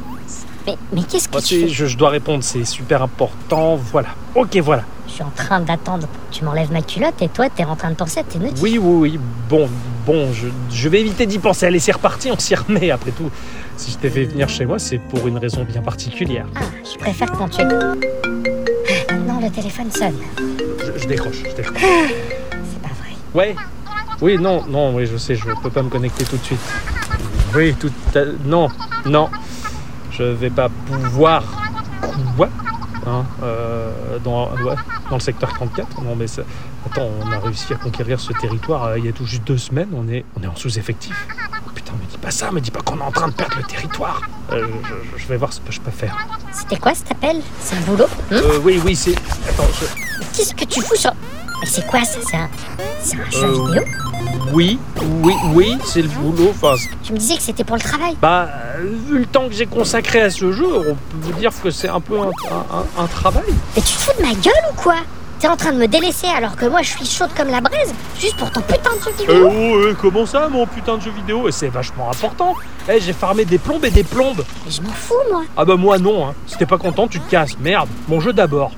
Mais, mais qu'est-ce que tu fais je, je dois répondre, c'est super important. Voilà. Ok, voilà. Je suis en train d'attendre tu m'enlèves ma culotte et toi t'es en train de penser à tes notifs. Oui, oui, oui. Bon, bon, je, je vais éviter d'y penser. Allez, c'est reparti, on s'y remet après tout. Si je t'ai fait venir chez moi, c'est pour une raison bien particulière. Ah, je préfère quand tu es. Ah, Non, le téléphone sonne. Je, je décroche, je décroche. C'est pas vrai. Ouais. Oui, non, non, oui, je sais, je peux pas me connecter tout de suite. Oui, tout à... Non, non. Je vais pas pouvoir... Quoi hein, euh, dans, ouais, dans le secteur 34 Non, mais ça... Attends, on a réussi à conquérir ce territoire euh, il y a tout juste deux semaines. On est, on est en sous-effectif. Putain, me dis pas ça, me dis pas qu'on est en train de perdre le territoire. Euh, je, je vais voir ce que je peux faire. C'était quoi cet appel? C'est le boulot Euh, oui, oui, c'est... Attends, je... Qu'est-ce que tu fous sur. Mais c'est quoi ça? C'est un. C'est un jeu Euh, vidéo? Oui, oui, oui, c'est le boulot. Enfin, Tu me disais que c'était pour le travail. Bah, euh, vu le temps que j'ai consacré à ce jeu, on peut vous dire que c'est un peu un, un- un- un travail. Mais tu te fous de ma gueule ou quoi? T'es en train de me délaisser alors que moi je suis chaude comme la braise juste pour ton putain de jeu Euh, vidéo. oh, euh, comment ça, mon putain de jeu vidéo? Et C'est vachement important. Eh, j'ai farmé des plombes et des plombes. Mais je m'en fous moi. Ah bah moi non, hein. Si t'es pas content, tu te casses. Merde, mon jeu d'abord.